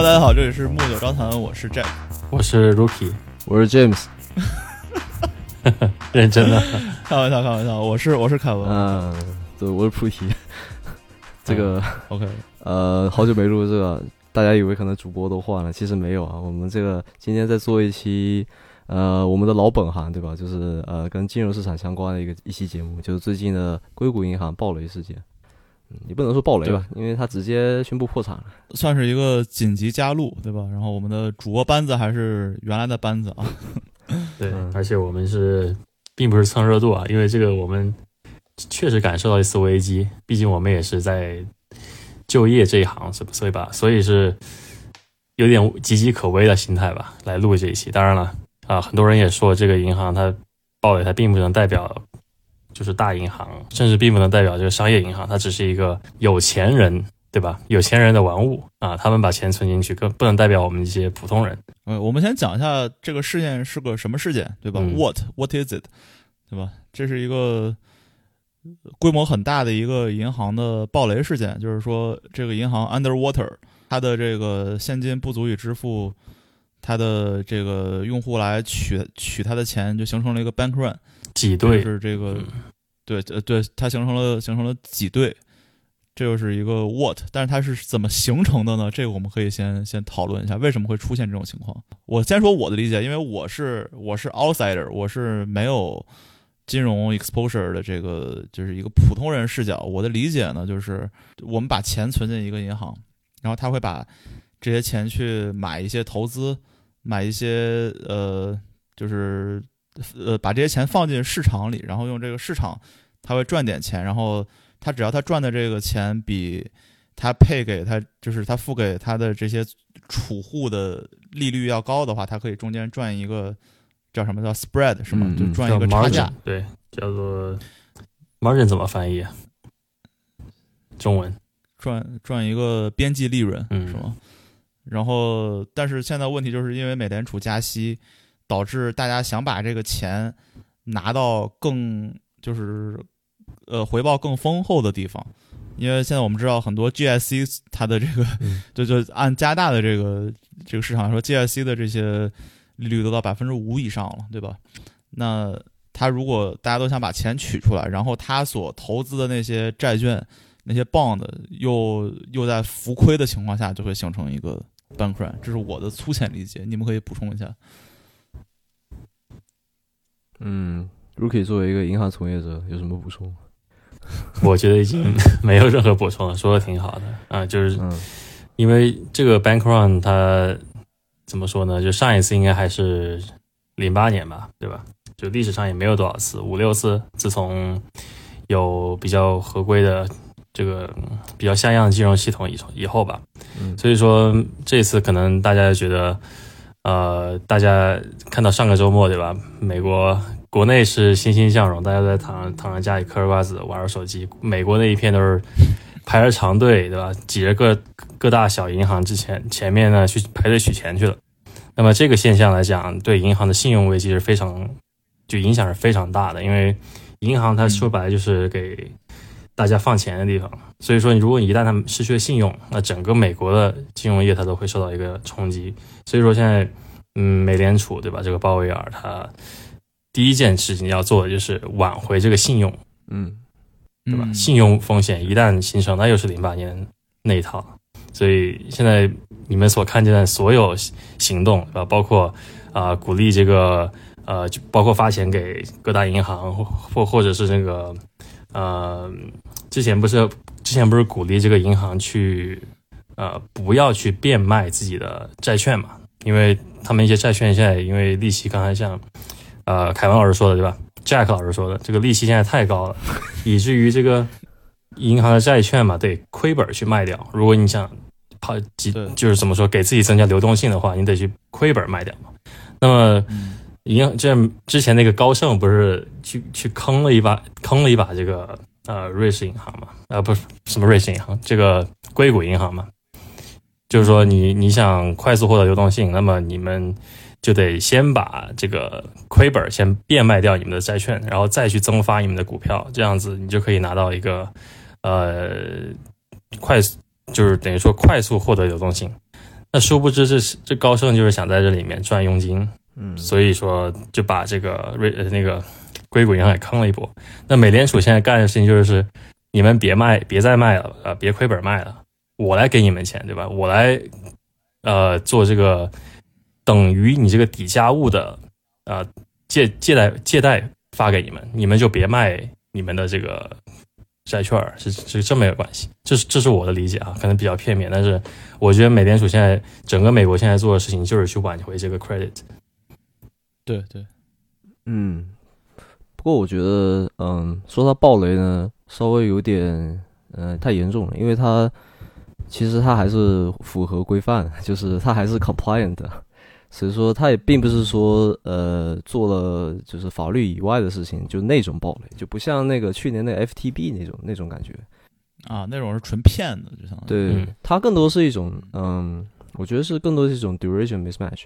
Hello，大家好，这里是木九招谈，我是 Jack，我是 Rookie，我是 James，认真的，开玩笑，开玩笑，我是我是凯文，嗯，对，我是菩提，这个 OK，呃，好久没录这个，大家以为可能主播都换了，其实没有啊，我们这个今天在做一期，呃，我们的老本行，对吧？就是呃，跟金融市场相关的一个一期节目，就是最近的硅谷银行暴雷事件。嗯，你不能说暴雷吧，因为他直接宣布破产了，算是一个紧急加录，对吧？然后我们的主播班子还是原来的班子啊，对，而且我们是并不是蹭热度啊，因为这个我们确实感受到一丝危机，毕竟我们也是在就业这一行，是所以吧，所以是有点岌岌可危的心态吧，来录这一期。当然了，啊，很多人也说这个银行它暴雷，它并不能代表。就是大银行，甚至并不能代表这个商业银行，它只是一个有钱人，对吧？有钱人的玩物啊，他们把钱存进去，更不能代表我们一些普通人。呃，我们先讲一下这个事件是个什么事件，对吧？What What is it？对吧？这是一个规模很大的一个银行的暴雷事件，就是说这个银行 underwater，它的这个现金不足以支付它的这个用户来取取它的钱，就形成了一个 bank run。挤兑是这个，对呃对，它形成了形成了挤兑，这就是一个 what，但是它是怎么形成的呢？这个我们可以先先讨论一下，为什么会出现这种情况？我先说我的理解，因为我是我是 outsider，我是没有金融 exposure 的这个就是一个普通人视角。我的理解呢，就是我们把钱存进一个银行，然后他会把这些钱去买一些投资，买一些呃就是。呃，把这些钱放进市场里，然后用这个市场，他会赚点钱。然后他只要他赚的这个钱比他配给他，就是他付给他的这些储户的利率要高的话，他可以中间赚一个叫什么叫 spread 是吗？就赚一个差价。对，叫做 margin 怎么翻译？中文赚赚一个边际利润嗯是吗？然后，但是现在问题就是因为美联储加息。导致大家想把这个钱拿到更就是呃回报更丰厚的地方，因为现在我们知道很多 GIC 它的这个 就就按加大的这个这个市场来说，GIC 的这些利率都到百分之五以上了，对吧？那他如果大家都想把钱取出来，然后他所投资的那些债券那些 bond 又又在浮亏的情况下，就会形成一个 bank run，这是我的粗浅理解，你们可以补充一下。嗯，Rookie 作为一个银行从业者，有什么补充？我觉得已经 没有任何补充了，说的挺好的啊，就是因为这个 bank run 它怎么说呢？就上一次应该还是零八年吧，对吧？就历史上也没有多少次，五六次。自从有比较合规的这个比较像样的金融系统以以后吧，所以说这次可能大家觉得。呃，大家看到上个周末对吧？美国国内是欣欣向荣，大家都在躺躺在家里嗑着瓜子玩着手机。美国那一片都是排着长队，对吧？挤着各各大小银行之前前面呢去排队取钱去了。那么这个现象来讲，对银行的信用危机是非常就影响是非常大的，因为银行它说白了就是给大家放钱的地方。所以说，如果你一旦它失去了信用，那整个美国的金融业它都会受到一个冲击。所以说现在，嗯，美联储对吧？这个鲍威尔他第一件事情要做的就是挽回这个信用，嗯，对吧？信用风险一旦形成，那又是零八年那一套。所以现在你们所看见的所有行动，对吧？包括啊，鼓励这个呃，就包括发钱给各大银行，或或者是这个呃，之前不是之前不是鼓励这个银行去呃，不要去变卖自己的债券嘛？因为他们一些债券现在因为利息，刚才像，呃，凯文老师说的对吧？Jack 老师说的，这个利息现在太高了，以至于这个银行的债券嘛，得亏本去卖掉。如果你想跑几，就是怎么说，给自己增加流动性的话，你得去亏本卖掉嘛。那么，银行这之前那个高盛不是去去坑了一把，坑了一把这个呃瑞士银行嘛？啊，不是什么瑞士银行，这个硅谷银行嘛？就是说，你你想快速获得流动性，那么你们就得先把这个亏本先变卖掉你们的债券，然后再去增发你们的股票，这样子你就可以拿到一个呃快速，就是等于说快速获得流动性。那殊不知这这高盛就是想在这里面赚佣金，嗯，所以说就把这个瑞呃那个硅谷银行给坑了一波。那美联储现在干的事情就是，你们别卖，别再卖了，呃，别亏本卖了，我来给你们钱，对吧？我来呃做这个等于你这个抵押物的呃借借贷借贷发给你们，你们就别卖你们的这个债券，是是这么一个关系。这是这是我的理解啊，可能比较片面，但是我觉得美联储现在整个美国现在做的事情就是去挽回这个 credit。对对，嗯，不过我觉得，嗯，说它暴雷呢，稍微有点，呃，太严重了，因为它其实它还是符合规范，就是它还是 compliant 的，所以说它也并不是说，呃，做了就是法律以外的事情，就那种暴雷，就不像那个去年那个 FTB 那种那种感觉。啊，那种是纯骗的，就相当于。对，嗯。它更多是一种，嗯，我觉得是更多是一种 duration mismatch，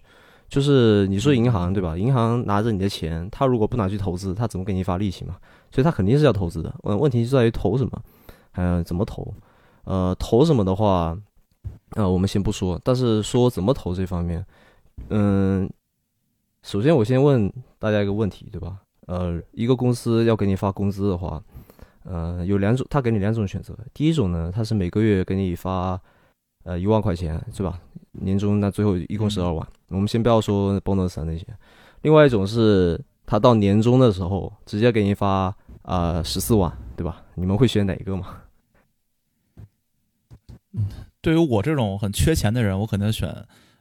就是你说银行对吧？银行拿着你的钱，他如果不拿去投资，他怎么给你发利息嘛？所以他肯定是要投资的。嗯，问题就在于投什么，还有怎么投。呃，投什么的话，呃，我们先不说，但是说怎么投这方面，嗯，首先我先问大家一个问题，对吧？呃，一个公司要给你发工资的话，呃，有两种，他给你两种选择。第一种呢，他是每个月给你发，呃，一万块钱，是吧？年终那最后一共十二万。我们先不要说 bonus 啊那些。另外一种是，他到年终的时候直接给你发啊十四万，对吧？你们会选哪一个吗？对于我这种很缺钱的人，我肯定选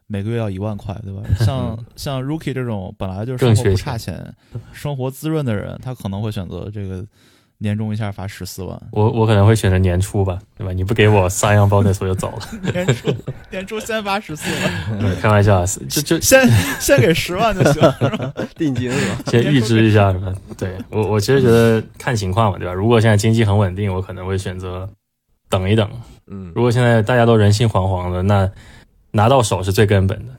每个月要一万块，对吧？像 像 Rookie 这种本来就生活不差钱、生活滋润的人，他可能会选择这个年终一下发十四万，我我可能会选择年初吧，对吧？你不给我 三样 bonus 我就走了。年初年初先发十四万，对开玩笑，就就先先给十万就行，是吧？定金是吧？先预支一下，是吧？对我我其实觉得看情况嘛，对吧？如果现在经济很稳定，我可能会选择等一等。嗯如果现在大家都人心惶惶的，那拿到手是最根本的，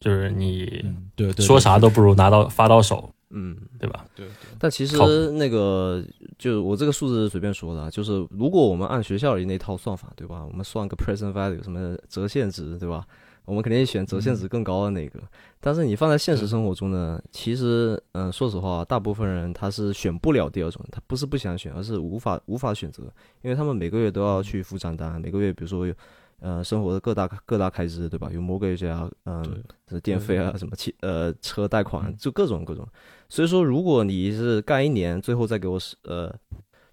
就是你对，说啥都不如拿到发到手，嗯。对吧？对对，但其实那个，就我这个数字是随便说的啊，就是如果我们按学校里那套算法，对吧？我们算个 present value 什么折现值，对吧？我们肯定选折现值更高的那个。但是你放在现实生活中呢，其实，嗯、说实话，大部分人他是选不了第二种，他不是不想选，而是无法无法选择，因为他们每个月都要去付账单，每个月比如说有。呃，生活的各大各大开支，对吧？有 mortgage 啊，嗯、对是电费啊，什么汽呃车贷款，就各种各种。所以说，如果你是干一年，最后再给我十呃，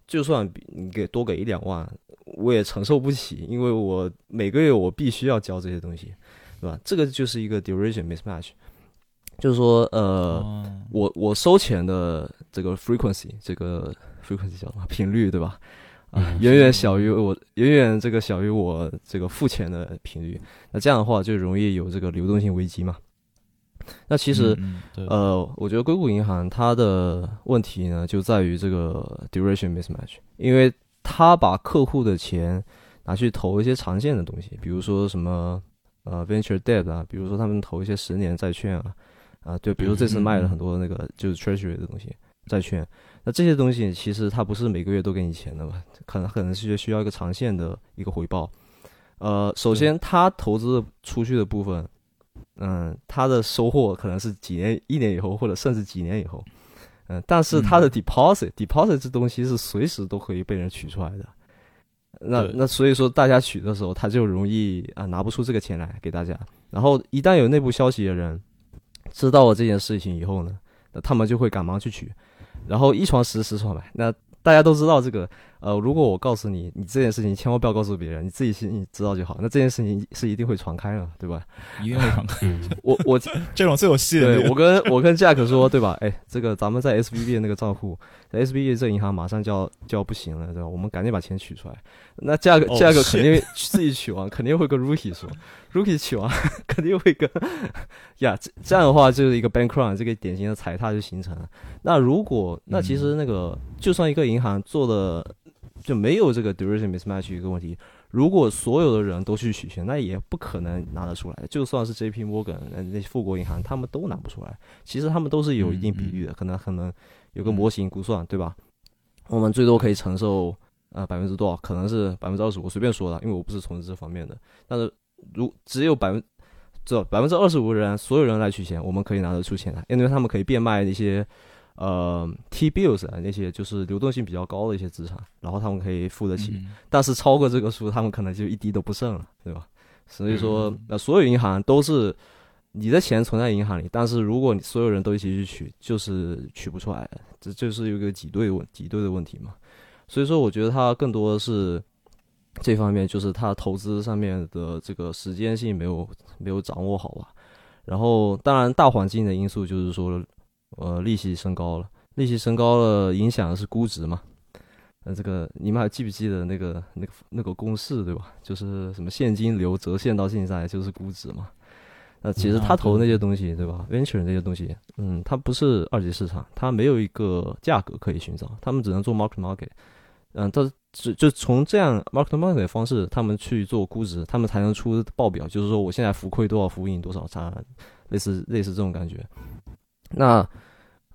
就算比你给多给一两万，我也承受不起，因为我每个月我必须要交这些东西，对吧？这个就是一个 duration mismatch，就是说呃，哦我我收钱的这个 frequency，这个 frequency 叫什么频率，对吧？啊、嗯远远小于我，远远这个小于我这个付钱的频率，那这样的话就容易有这个流动性危机嘛。那其实，嗯嗯呃，我觉得硅谷银行它的问题呢，就在于这个 duration mismatch，因为它把客户的钱拿去投一些长线的东西，比如说什么呃 venture debt 啊，比如说他们投一些十年债券啊，啊，对，比如这次卖了很多那个就是 treasury 的东西，债券。那这些东西其实它不是每个月都给你钱的嘛，可能可能是需要一个长线的一个回报。呃，首先他投资出去的部分，嗯，他的收获可能是几年、一年以后，或者甚至几年以后，嗯，但是他的 deposit，deposit、这东西是随时都可以被人取出来的。那那所以说，大家取的时候，他就容易啊拿不出这个钱来给大家。然后一旦有内部消息的人知道了这件事情以后呢，那他们就会赶忙去取，然后一床十，十床百。那大家都知道这个，呃，如果我告诉你，你这件事情千万不要告诉别人，你自己心里知道就好。那这件事情是一定会传开的，对吧？一定会上看，嗯，我我 这种最有戏的。对我跟我跟 Jack 说，对吧？哎，这个咱们在 S B B 的那个账户，在 S B B 这银行马上就要就要不行了，对吧？我们赶紧把钱取出来。那 Jack 哦 Jack 肯定自己取完，肯定会跟 Rookie 说，Rookie 取完肯定会跟呀，这这样的话就是一个 bank run，这个典型的踩踏就形成了。那如果那其实那个、就算一个银行做的就没有这个 duration mismatch 一个问题，如果所有的人都去取钱，那也不可能拿得出来。就算是 J P Morgan 呃那富国银行，他们都拿不出来。其实他们都是有一定比率的，可能可能有个模型估算，对吧？我们最多可以承受呃百分之多少？可能是百分之二十，我随便说的，因为我不是从事这方面的。但是如只有百分这百分之二十五的人，所有人来取钱，我们可以拿得出钱来，因为他们可以变卖一些呃 T bills 啊那些就是流动性比较高的一些资产，然后他们可以付得起。嗯但是超过这个数，他们可能就一滴都不剩了，对吧？所以说，呃，所有银行都是你的钱存在银行里，但是如果你所有人都一起去取，就是取不出来的，这就是有一个挤兑问挤兑的问题嘛。所以说，我觉得它更多的是这方面，就是它投资上面的这个时间性没有没有掌握好吧。然后，当然大环境的因素就是说，呃，利息升高了，利息升高了，影响的是估值嘛。呃，这个你们还记不记得那个那个那个公式对吧？就是什么现金流折现到现在就是估值嘛。那其实啊他投的那些东西对吧？venture 那些东西，嗯，它不是二级市场，它没有一个价格可以寻找，他们只能做 market market。嗯，但是只就从这样 market market 的方式，他们去做估值，他们才能出报表，就是说我现在浮亏多少，浮盈多少差，类似类似这种感觉。那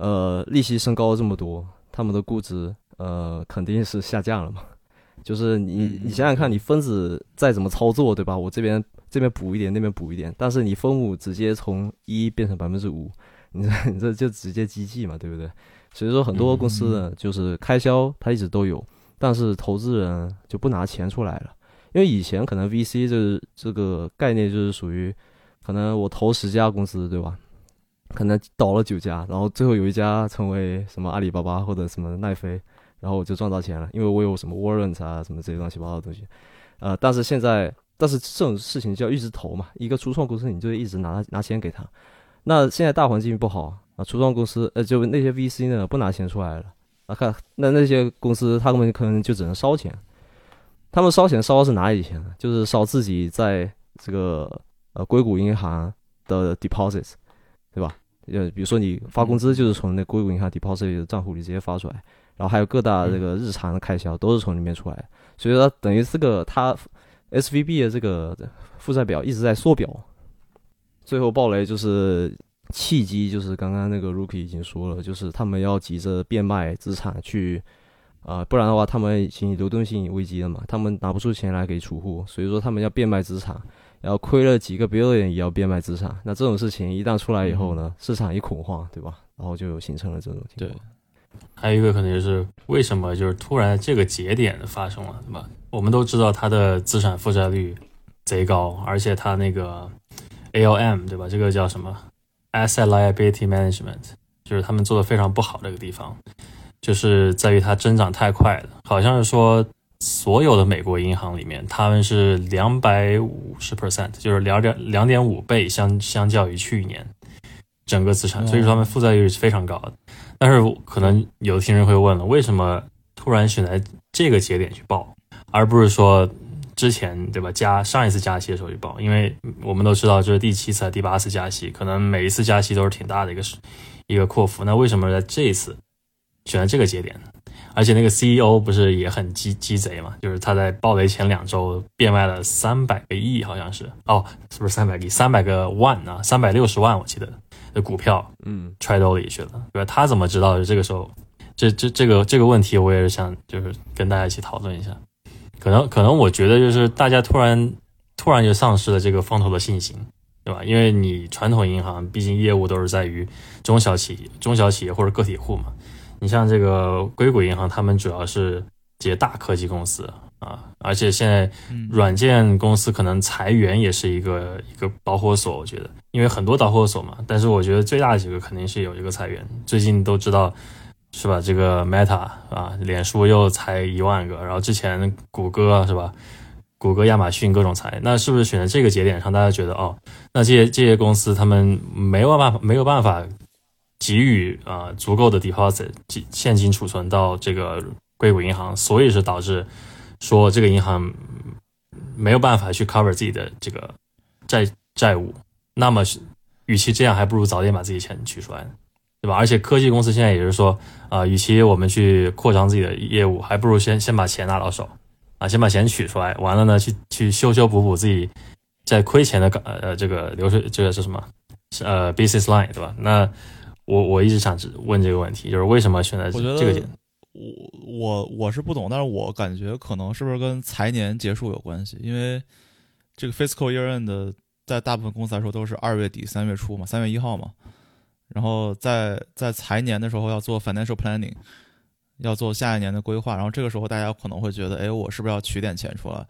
呃，利息升高了这么多，他们的估值呃肯定是下降了嘛。就是你嗯你想想看，你分子再怎么操作，对吧？我这边这边补一点，那边补一点，但是你分母直接从一变成百分之五，你这你这就直接机器嘛，对不对？所以说很多公司呢，就是开销它一直都有，但是投资人就不拿钱出来了，因为以前可能 VC 这个这个概念就是属于，可能我投十家公司，对吧？可能倒了九家，然后最后有一家成为什么阿里巴巴或者什么奈飞，然后我就赚到钱了，因为我有什么 warrant 啊，什么这些乱七八糟的东西。呃，但是现在，但是这种事情就要一直投嘛，一个初创公司你就一直拿拿钱给他。那现在大环境不好啊，初创公司呃，就那些 VC 呢不拿钱出来了啊，看那那些公司他们可能就只能烧钱，他们烧钱烧的是哪里钱呢？就是烧自己在这个呃硅谷银行的 deposits，对吧？呃，比如说你发工资就是从那硅谷银行 deposit 的账户里直接发出来，然后还有各大这个日常的开销都是从里面出来的，所以说等于这个它 SVB 的这个负债表一直在缩表。最后暴雷就是契机，就是刚刚那个 Rookie 已经说了，就是他们要急着变卖资产去，啊、不然的话他们已经流动性危机了嘛，他们拿不出钱来给储户，所以说他们要变卖资产，然后亏了几个 billion 也要变卖资产。那这种事情一旦出来以后呢，市场一恐慌，对吧？然后就形成了这种情对况。还有一个可能就是为什么就是突然这个节点发生了，对吧？我们都知道它的资产负债率贼高，而且它那个 ALM 对吧？这个叫什么 Asset Liability Management，就是他们做的非常不好的一个地方，就是在于它增长太快了，好像是说所有的美国银行里面，他们是两百五十 percent，就是两点两点五倍相相较于去年整个资产，所以说他们负债率是非常高的。但是可能有的听众会问了，为什么突然选在这个节点去报，而不是说之前对吧加上一次加息的时候去报？因为我们都知道这是第七次、第八次加息，可能每一次加息都是挺大的一个一个扩幅。那为什么在这一次选在这个节点呢？而且那个 CEO 不是也很鸡鸡贼嘛？就是他在暴雷前两周变卖了三百个亿，好像是哦，是不是三百个亿？三百个万啊，三百六十万我记得的股票，嗯，揣兜里去了，对吧？他怎么知道这个时候，这这这个这个问题，我也是想就是跟大家一起讨论一下。可能可能我觉得就是大家突然突然就丧失了这个风投的信心，对吧？因为你传统银行毕竟业务都是在于中小企业、中小企业或者个体户嘛。你像这个硅谷银行，他们主要是这些大科技公司啊，而且现在嗯软件公司可能裁员也是一个一个导火索，我觉得，因为很多导火索嘛。但是我觉得最大的几个肯定是有一个裁员，最近都知道是吧？这个 Meta 啊，脸书又裁一万个，然后之前谷歌是吧？谷歌、亚马逊各种裁，那是不是选择这个节点上，大家觉得哦，那这些这些公司他们没有办法没有办法给予啊、足够的 deposit 现金储存到这个硅谷银行，所以是导致说这个银行没有办法去 cover 自己的这个债债务，那么与其这样，还不如早点把自己钱取出来，对吧？而且科技公司现在也是说，啊、与其我们去扩张自己的业务，还不如先先把钱拿到手，啊，先把钱取出来，完了呢，去去修修补补自己在亏钱的呃这个流水，这个是什么？呃 business line 对吧？那我我一直想问这个问题，就是为什么选择这个点？我我我是不懂，但是我感觉可能是不是跟财年结束有关系？因为这个 fiscal year end 的，在大部分公司来说都是二月底三月初嘛，三月一号嘛。然后在在财年的时候要做 financial planning，要做下一年的规划。然后这个时候大家可能会觉得，哎，我是不是要取点钱出来？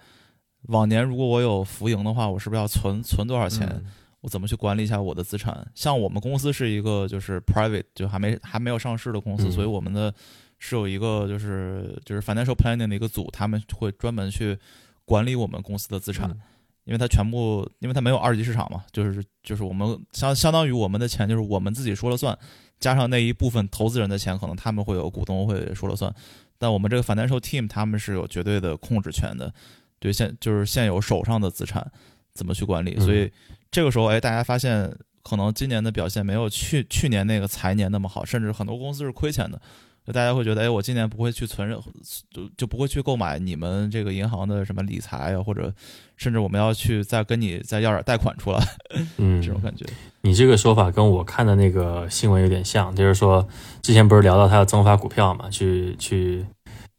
往年如果我有浮盈的话，我是不是要存存多少钱？嗯我怎么去管理一下我的资产？像我们公司是一个就是 private，就还没还没有上市的公司，嗯所以我们的是有一个就是就是 financial planning 的一个组，他们会专门去管理我们公司的资产，嗯。因为它全部因为它没有二级市场嘛，就是就是我们相相当于我们的钱就是我们自己说了算，加上那一部分投资人的钱，可能他们会有股东会说了算，但我们这个 financial team 他们是有绝对的控制权的，对现就是现有手上的资产怎么去管理，嗯。所以这个时候哎，大家发现可能今年的表现没有去去年那个财年那么好，甚至很多公司是亏钱的。就大家会觉得，哎，我今年不会去存任何，就就不会去购买你们这个银行的什么理财啊，或者甚至我们要去再跟你再要点贷款出来，嗯，这种感觉。你这个说法跟我看的那个新闻有点像，就是说之前不是聊到他要增发股票嘛，去去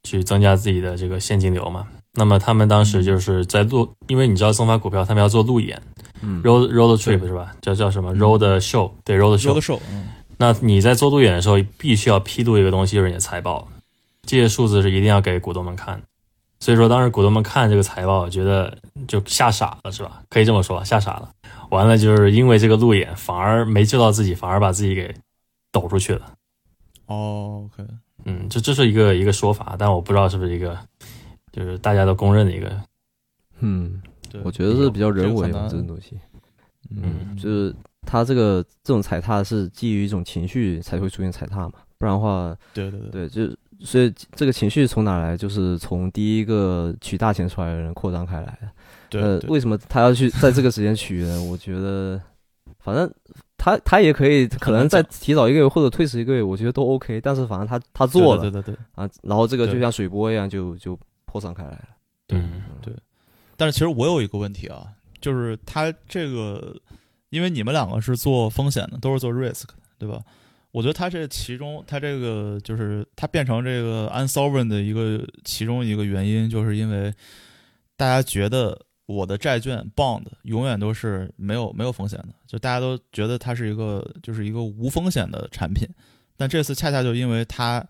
去增加自己的这个现金流嘛。那么他们当时就是在路，因为你知道增发股票，他们要做路演嗯，road road trip 是吧？叫叫什么 road show？对，road show 的。售，嗯，那你在做路演的时候，必须要披露一个东西，就是你的财报，这些数字是一定要给股东们看。所以说，当时股东们看这个财报，觉得就吓傻了，是吧？可以这么说，吓傻了。完了，就是因为这个路演，反而没救到自己，反而把自己给抖出去了。哦，OK，嗯，这这是一个一个说法，但我不知道是不是一个，就是大家都公认的一个。嗯，我觉得是比较人为嘛，这种东西。嗯就是他这个这种踩踏是基于一种情绪才会出现踩踏嘛，不然的话，对对对，对，就所以这个情绪从哪来？就是从第一个取大钱出来的人扩张开来的。呃，对对为什么他要去在这个时间取呢？我觉得，反正他他也可以，可能再提早一个月或者推迟一个月，我觉得都 OK。但是反正他他做了对对对对。啊，然后这个就像水波一样就就扩散开来了。嗯但是其实我有一个问题啊，就是他这个，因为你们两个是做风险的，都是做 risk 的，对吧？我觉得它这其中，它这个就是它变成这个 unsovereign 的一个其中一个原因，就是因为大家觉得我的债券 bond 永远都是没有没有风险的，就大家都觉得它是一个就是一个无风险的产品，但这次恰恰就因为它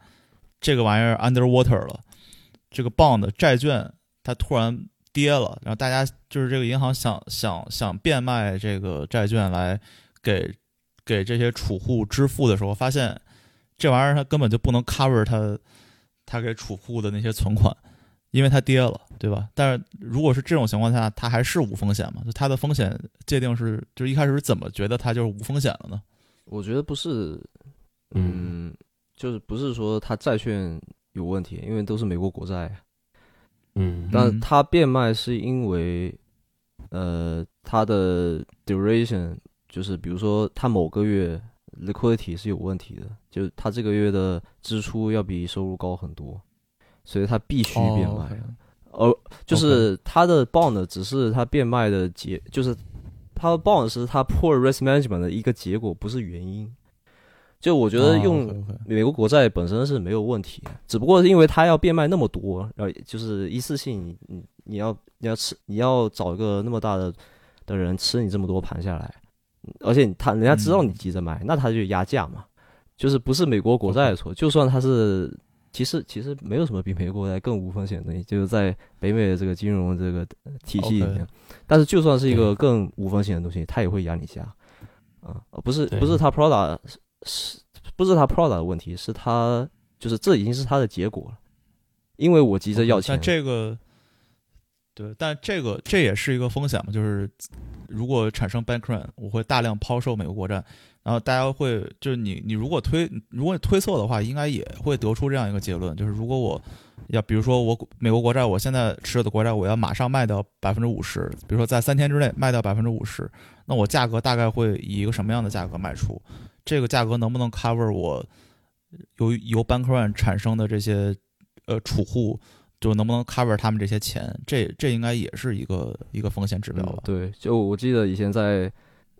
这个玩意儿 underwater 了，这个 bond 债券它突然跌了，然后大家就是这个银行想想想变卖这个债券来给给这些储户支付的时候，发现这玩意儿它根本就不能 cover 它它给储户的那些存款，因为它跌了，对吧？但是如果是这种情况下，它还是无风险嘛？就它的风险界定是，就一开始是怎么觉得它就是无风险了呢？我觉得不是，嗯嗯，就是不是说它债券有问题，因为都是美国国债，嗯但它变卖是因为，呃，它的 duration 就是比如说它某个月 liquidity 是有问题的，就是它这个月的支出要比收入高很多，所以它必须变卖。而就是它的 bond 只是它变卖的结，就是它的 bond 是它 poor risk management 的一个结果，不是原因。就我觉得用美国国债本身是没有问题，只不过是因为它要变卖那么多，然后就是一次性你你你要你要吃你要找一个那么大的的人吃你这么多盘下来，而且他人家知道你急着买，那他就压价嘛，就是不是美国国债的错，就算它是其实其实没有什么比美国国债更无风险的东西，就是在北美的这个金融这个体系里面。但是就算是一个更无风险的东西，它也会压你价，啊，不是不是它 Prada 是不是它 Prada 的问题，是它就是这已经是它的结果了，因为我急着要钱但，这个，对，但这个这也是一个风险嘛，就是如果产生 bank run，我会大量抛售美国国债，然后大家会就是你你如果推如果你推测的话，应该也会得出这样一个结论，就是如果我要比如说我美国国债，我现在持有的国债我要马上卖掉百分之五十，比如说在三天之内卖掉百分之五十，那我价格大概会以一个什么样的价格卖出？这个价格能不能 cover 我由由 bank run 产生的这些呃储户，就能不能 cover 他们这些钱？这这应该也是一个一个风险指标吧？嗯对，就我记得以前在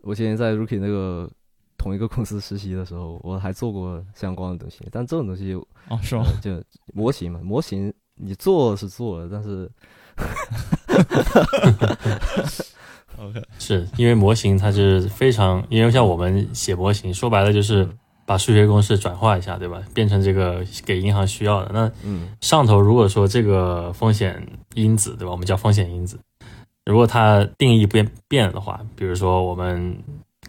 我以前在 Rookie 那个同一个公司实习的时候，我还做过相关的东西，但这种东西哦，是吗？呃就模型嘛，模型你做是做了，但是 OK，是因为模型它是非常，因为像我们写模型，说白了就是把数学公式转化一下，对吧？变成这个给银行需要的。那嗯上头如果说这个风险因子，对吧？我们叫风险因子，如果它定义变变了的话，比如说我们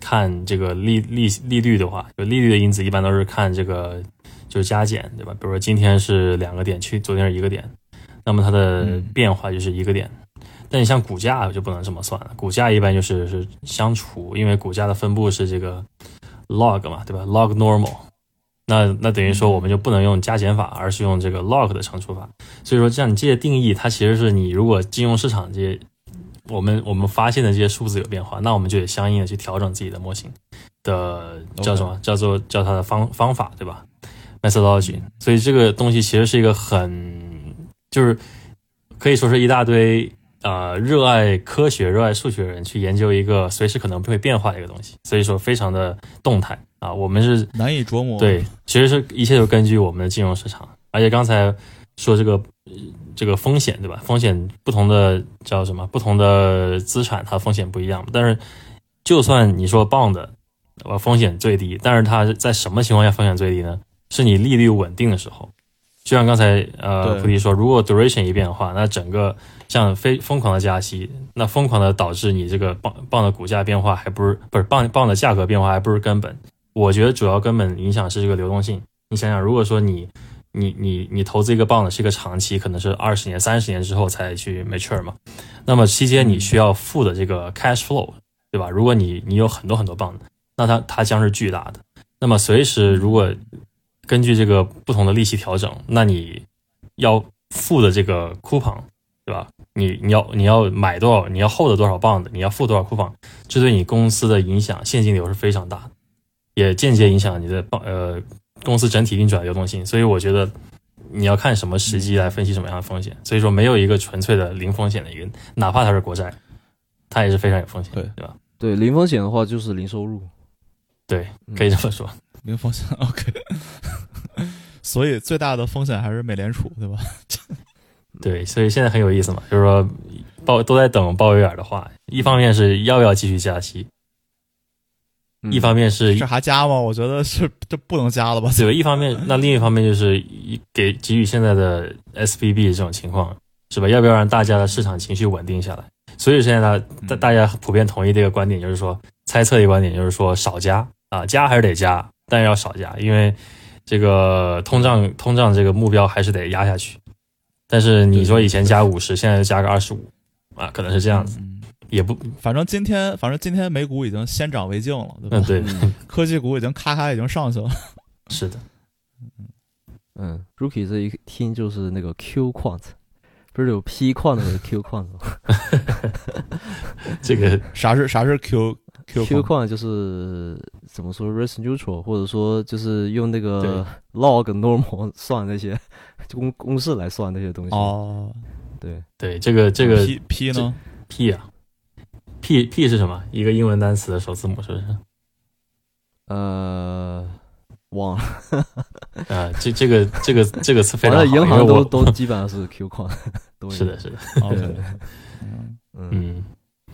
看这个利利利率的话，就利率的因子一般都是看这个就是加减，对吧？比如说今天是两个点，去昨天是一个点，那么它的嗯变化就是一个点。但你像股价就不能这么算了，股价一般就是是相除，因为股价的分布是这个 log 嘛，对吧？log normal，那那等于说我们就不能用加减法，而是用这个 log 的乘除法。所以说，像你这些定义，它其实是你如果金融市场这些我们我们发现的这些数字有变化，那我们就得相应的去调整自己的模型的叫什么叫做叫它的方方法，对吧？methodology。所以这个东西其实是一个很就是可以说是一大堆呃热爱科学、热爱数学的人去研究一个随时可能会变化的一个东西，所以说非常的动态啊。我们是难以琢磨。对，其实是一切都根据我们的金融市场，而且刚才说这个呃这个风险对吧？风险不同的叫什么？不同的资产它风险不一样，但是就算你说 bond 呃风险最低，但是它在什么情况下风险最低呢？是你利率稳定的时候。就像刚才呃对菩提说，如果 duration 一变的话，那整个像非疯狂的加息，那疯狂的导致你这个棒棒的股价变化，还不是不是棒棒的价格变化，还不是根本。我觉得主要根本影响是这个流动性。你想想，如果说你你你你投资一个 bond 是一个长期，可能是二十年、三十年之后才去 mature 嘛，那么期间你需要付的这个 cash flow，对吧？如果你你有很多很多 bond，那它它将是巨大的。那么随时如果根据这个不同的利息调整，那你要付的这个 coupon，对吧？你你要你要买多少，你要 hold 多少 bond，你要付多少 coupon，这对你公司的影响现金流是非常大的，也间接影响你的报呃公司整体运转的流动性。所以我觉得你要看什么时机来分析什么样的风险。所以说没有一个纯粹的零风险的一个，哪怕它是国债，它也是非常有风险，对对吧？对，零风险的话就是零收入。对，嗯可以这么说。零风险。OK，所以最大的风险还是美联储，对吧？对，所以现在很有意思嘛，就是说鲍都在等鲍威尔的话，一方面是要不要继续加息，嗯一方面是这还加吗？我觉得是这不能加了吧？对，一方面那另一方面就是给给予现在的 SBB 这种情况是吧？要不要让大家的市场情绪稳定下来？所以现在呢大大家普遍同意这个观点，就是说猜测一个观点就是说少加啊，加还是得加，但是要少加，因为这个通胀通胀这个目标还是得压下去。但是你说以前加五十，现在就加个二十五啊，可能是这样子，嗯，也不反正今天，反正今天美股已经先涨为敬了，对吧？嗯对，嗯 科技股已经咔咔已经上去了。是的，嗯，Rookie 这一听就是那个 Q quant，不是有 P quant 和 Q quant 吗 这个啥是啥是 Q Q quant 就是怎么说 risk neutral，或者说就是用那个 log normal 算那些公公式来算那些东西。，哦，对，对这个这个 P P 呢？P 啊，P P 是什么？一个英文单词的首字母是不是？呃，忘了，啊，这这个这个这个词非反常好，正银行都都基本上是 Q quant，都是的，是的，OK，对。嗯，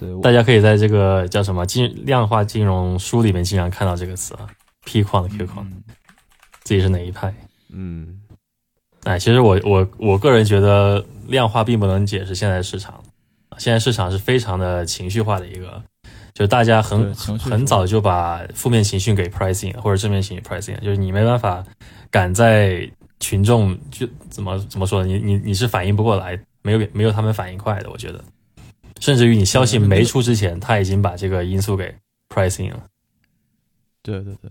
对，大家可以在这个叫什么金量化金融书里面经常看到这个词啊，P 框的 Q 框，嗯自己是哪一派？嗯。哎，其实我我我个人觉得量化并不能解释现在市场，现在市场是非常的情绪化的一个，就大家很对情绪很早就把负面情绪给 pricing 或者正面情绪 pricing，就是你没办法赶在群众就怎么怎么说，你你你是反应不过来，没有没有他们反应快的，我觉得，甚至于你消息没出之前，他已经把这个因素给 pricing 了。对对对，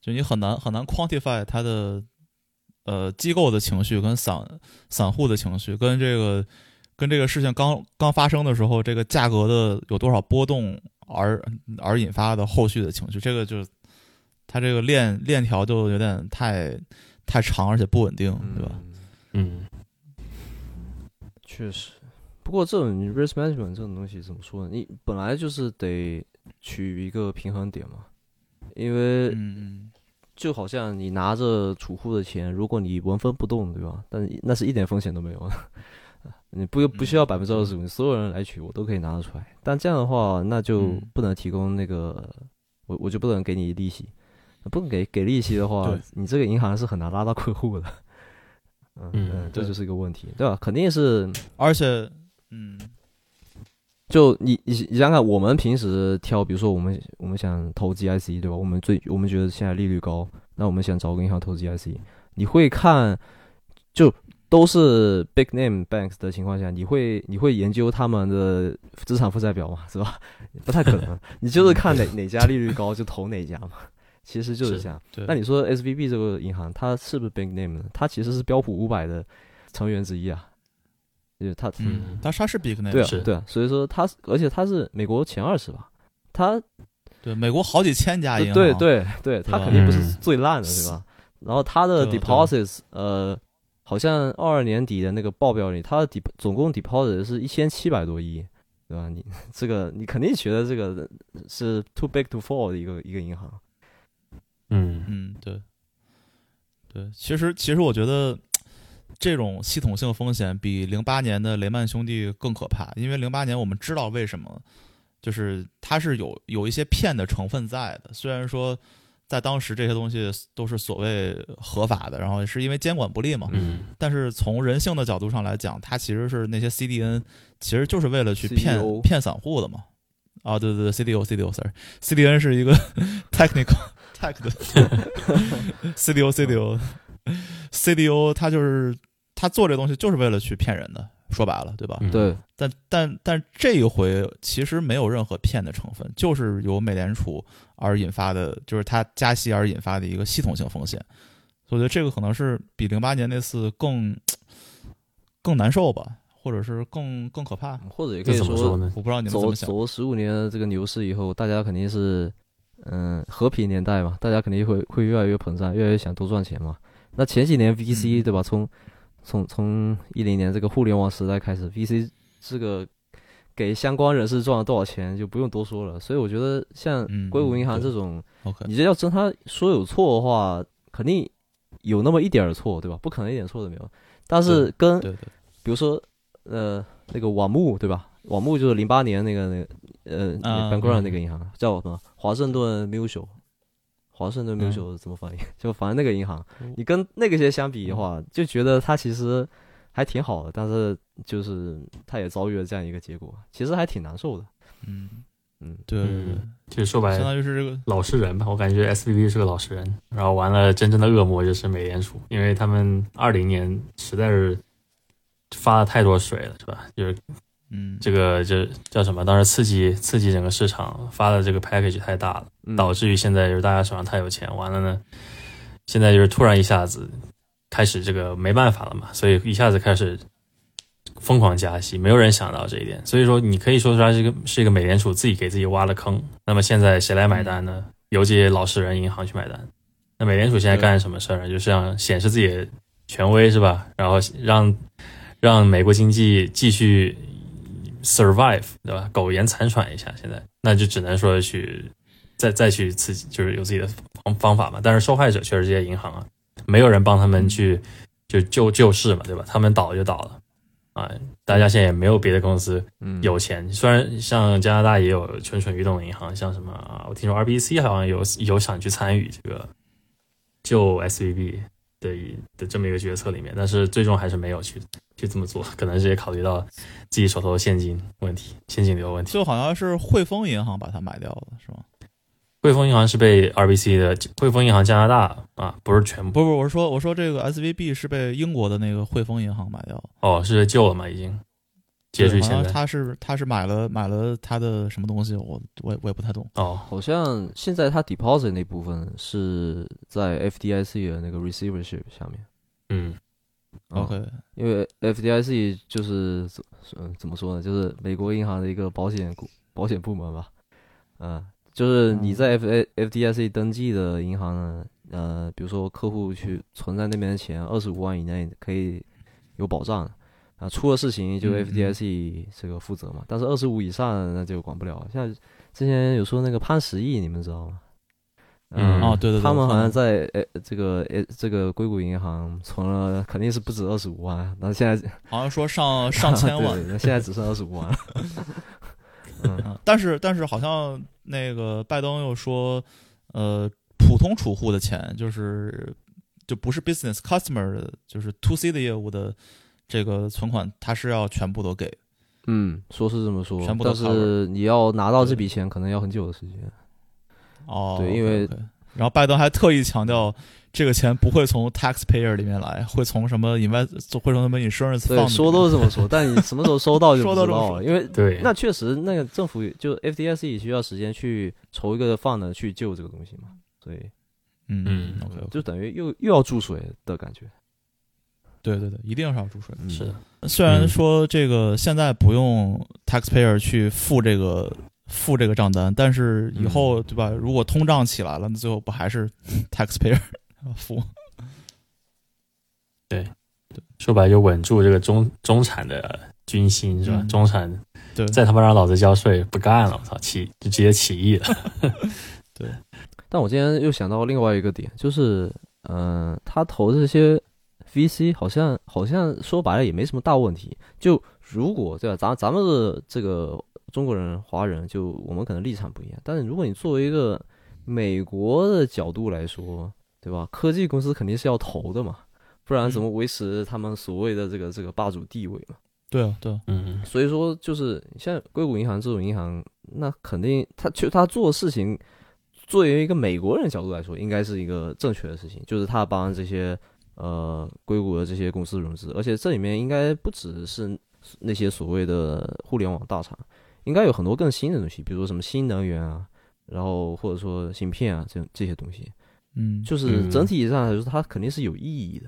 就你很难很难 quantify 它的呃机构的情绪跟散散户的情绪，跟这个跟这个事情刚刚发生的时候，这个价格的有多少波动而而引发的后续的情绪，这个就它这个链链条就有点太太长，而且不稳定，对吧？嗯，确实，不过这种 risk management 这种东西怎么说呢？你本来就是得取一个平衡点嘛，因为嗯就好像你拿着储户的钱，如果你纹风不动，对吧？但那是一点风险都没有的。你不不需要百分之二嗯十五，所有人来取我都可以拿得出来。但这样的话，那就嗯不能提供那个，我我就不能给你利息，不能给给利息的话，你这个银行是很难拉到客户的。嗯嗯嗯，这就是一个问题，对吧？肯定是，而且，嗯，就你你你想想看，我们平时挑，比如说我们我们想投 GIC，对吧？我们最我们觉得现在利率高，那我们想找个银行投 GIC，你会看就都是 big name banks 的情况下，你会你会研究他们的资产负债表吗？是吧？不太可能，你就是看哪哪家利率高就投哪家嘛。其实就是是这样。对，那你说 S V B 这个银行，它是不是 big name 呢？它其实是标普五百的成员之一啊，就是他，嗯，它它是 big name，对啊是，对啊，所以说他，而且他是美国前二十吧，他对，美国好几千家银行，对对对，他肯定不是嗯。最烂的，对吧？然后他的 deposits，呃，好像二二年底的那个报表里，他的 dep 总共 deposit 是一千七百多亿，对吧？你这个你肯定觉得这个是 too big to fall 的一个一个银行，嗯。嗯，对，对，其实其实我觉得这种系统性风险比零八年的雷曼兄弟更可怕，因为零八年我们知道为什么，就是它是有有一些骗的成分在的，虽然说在当时这些东西都是所谓合法的，然后是因为监管不力嘛，嗯但是从人性的角度上来讲，它其实是那些 CDN，其实就是为了去骗骗散户的嘛。啊，对对对，CDO CDO sorry，CDN 是一个 technical tech 的 CDO CDO CDO，它就是它做这东西就是为了去骗人的，说白了，对吧？嗯对，但但但这一回其实没有任何骗的成分，就是由美联储而引发的，就是它加息而引发的一个系统性风险。所以我觉得这个可能是比零八年那次更更难受吧，或者是更更可怕。或者也可以说呢？我不知道你们怎么想。走十五年的这个牛市以后，大家肯定是，嗯，和平年代嘛，大家肯定会会越来越膨胀，越来越想多赚钱嘛。那前几年 VC、嗯对吧？从从从一零年这个互联网时代开始，VC 这个给相关人士赚了多少钱就不用多说了。所以我觉得像嗯硅谷银行这种你这要真他说有错的话，肯定有那么一点儿错，对吧？不可能一点错都没有。但是跟比如说，呃，那个网木对吧？网木就是零八年那个那个呃啊 b a n k r 那个银行叫什么？华盛顿 Mutual，华盛顿嗯 Mutual 怎么翻译？就反正那个银行，你跟那个些相比的话，就觉得它其实还挺好的，但是就是它也遭遇了这样一个结果，其实还挺难受的。嗯，嗯，对对对，嗯，其实说白了相，当于是这个，老实人吧，我感觉 SBB 是个老实人，然后完了，真正的恶魔就是美联储，因为他们二零年实在是发了太多水了，是吧？就是嗯，这个这叫什么？当时刺激刺激整个市场，发的这个 package 太大了，嗯导致于现在就是大家手上太有钱，完了呢，现在就是突然一下子开始这个没办法了嘛，所以一下子开始疯狂加息，没有人想到这一点，所以说你可以说它是一个是一个美联储自己给自己挖了坑。那么现在谁来买单呢？由这些老实人银行去买单。那美联储现在干什么事儿呢？就是想显示自己的权威是吧？然后让让美国经济继续 survive 对吧？苟延残喘一下，现在那就只能说去再再去刺激，就是有自己的方方法嘛。但是受害者确实这些银行啊，没有人帮他们去就救救市嘛，对吧？他们倒了就倒了啊，大家现在也没有别的公司嗯有钱。虽然像加拿大也有蠢蠢欲动的银行，像什么啊，我听说 RBC 好像有有想去参与这个救 SVB 的一的这么一个决策里面，但是最终还是没有去去这么做，可能是也考虑到自己手头的现金问题、现金流问题。就好像是汇丰银行把它买掉了，是吗？汇丰银行是被 RBC 的汇丰银行加拿大啊，不是全部不是，不是，我是说，我说这个 SVB 是被英国的那个汇丰银行买掉了。哦，是救了吗，已经截至对好像于现在他是他是买了买了他的什么东西，我我也我也不太懂。哦，好像现在它 deposit 那部分是在 FDIC 的那个 receivership 下面。嗯嗯 OK，因为 FDIC 就是怎嗯怎么说呢，就是美国银行的一个保险股保险部门吧，嗯，就是你在 F FDIC 登记的银行呢，呃，比如说客户去存在那边的钱二十五万以内可以有保障啊，出了事情就嗯嗯。FDIC 这个负责嘛，但是二十五以上那就管不了。像之前有说那个潘石屹，你们知道吗？嗯哦，对对对，他们好像在呃这个呃这个硅谷银行存了，肯定是不止二十五万，那现在好像说上 上千万，那现在只剩二十五万了。嗯，嗯，但是但是好像那个拜登又说，呃，普通储户的钱就是就不是 business customer 的，就是 to C 的业务的这个存款，他是要全部都给。嗯，说是这么说全，部都但是你要拿到这笔钱，可能要很久的时间。哦，对因为然后拜登还特意强调，这个钱不会从 taxpayer 里面来，会从什么 invest，会从什么 insurance 对，fund 说都是这么说，但你什么时候收到就不知道了，因为对，那确实那个政府就 FDIC 也需要时间去筹一个 fund 去救这个东西嘛，所以嗯嗯，OK，就等于又又要注水的感觉。对对对，一定是要注水。嗯。是。的，虽然嗯说这个现在不用 taxpayer 去付这个付这个账单，但是以后、对吧？如果通胀起来了，那最后不还是 taxpayer 付？对说白了就稳住这个中中产的军心是吧？嗯中产对，再他妈让老子交税不干了，我操，起就直接起义了。对但我今天又想到另外一个点，就是，嗯、他投这些 VC 好像好像说白了也没什么大问题。就如果对吧，咱咱们的这个中国人、华人，就我们可能立场不一样，但是如果你作为一个美国的角度来说，对吧？科技公司肯定是要投的嘛，不然怎么维持他们所谓的这个这个霸主地位嘛？对啊，对啊，嗯，所以说，就是像硅谷银行这种银行，那肯定他就他做事情，作为一个美国人角度来说，应该是一个正确的事情，就是他帮这些呃硅谷的这些公司融资，而且这里面应该不只是那些所谓的互联网大厂，应该有很多更新的东西，比如说什么新能源啊，然后或者说芯片啊，这这些东西，嗯，就是嗯整体上来说，它肯定是有意义的。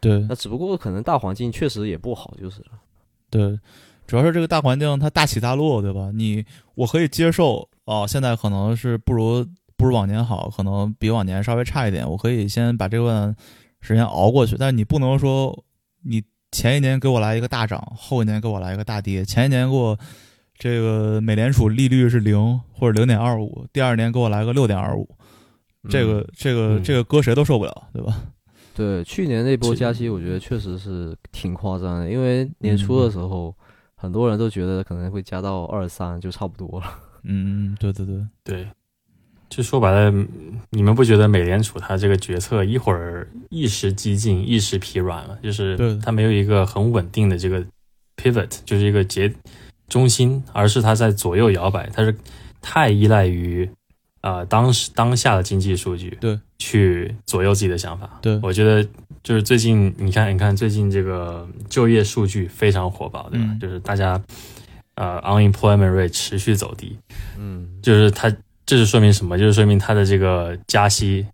对那只不过可能大环境确实也不好，就是了。对，主要是这个大环境它大起大落，对吧？你我可以接受哦，现在可能是不如不如往年好，可能比往年稍微差一点，我可以先把这段时间熬过去。但是你不能说你前一年给我来一个大涨，后一年给我来一个大跌，前一年给我这个美联储利率是零或者零点二五，第二年给我来个六点二五，这个这个嗯这个搁谁都受不了，对吧？对，去年那波加息，我觉得确实是挺夸张的，因为年初的时候，很多人都觉得可能会加到二三就差不多了。嗯，对对对，对，就说白了，你们不觉得美联储它这个决策一会儿一时激进，一时疲软吗？就是它没有一个很稳定的这个 pivot，就是一个节中心，而是它在左右摇摆，它是太依赖于啊、呃当时当下的经济数据，对，去左右自己的想法。对我觉得就是最近你看，你看最近这个就业数据非常火爆，对吧？嗯就是大家呃 unemployment rate 持续走低，嗯，就是它这是说明什么？就是说明它的这个加息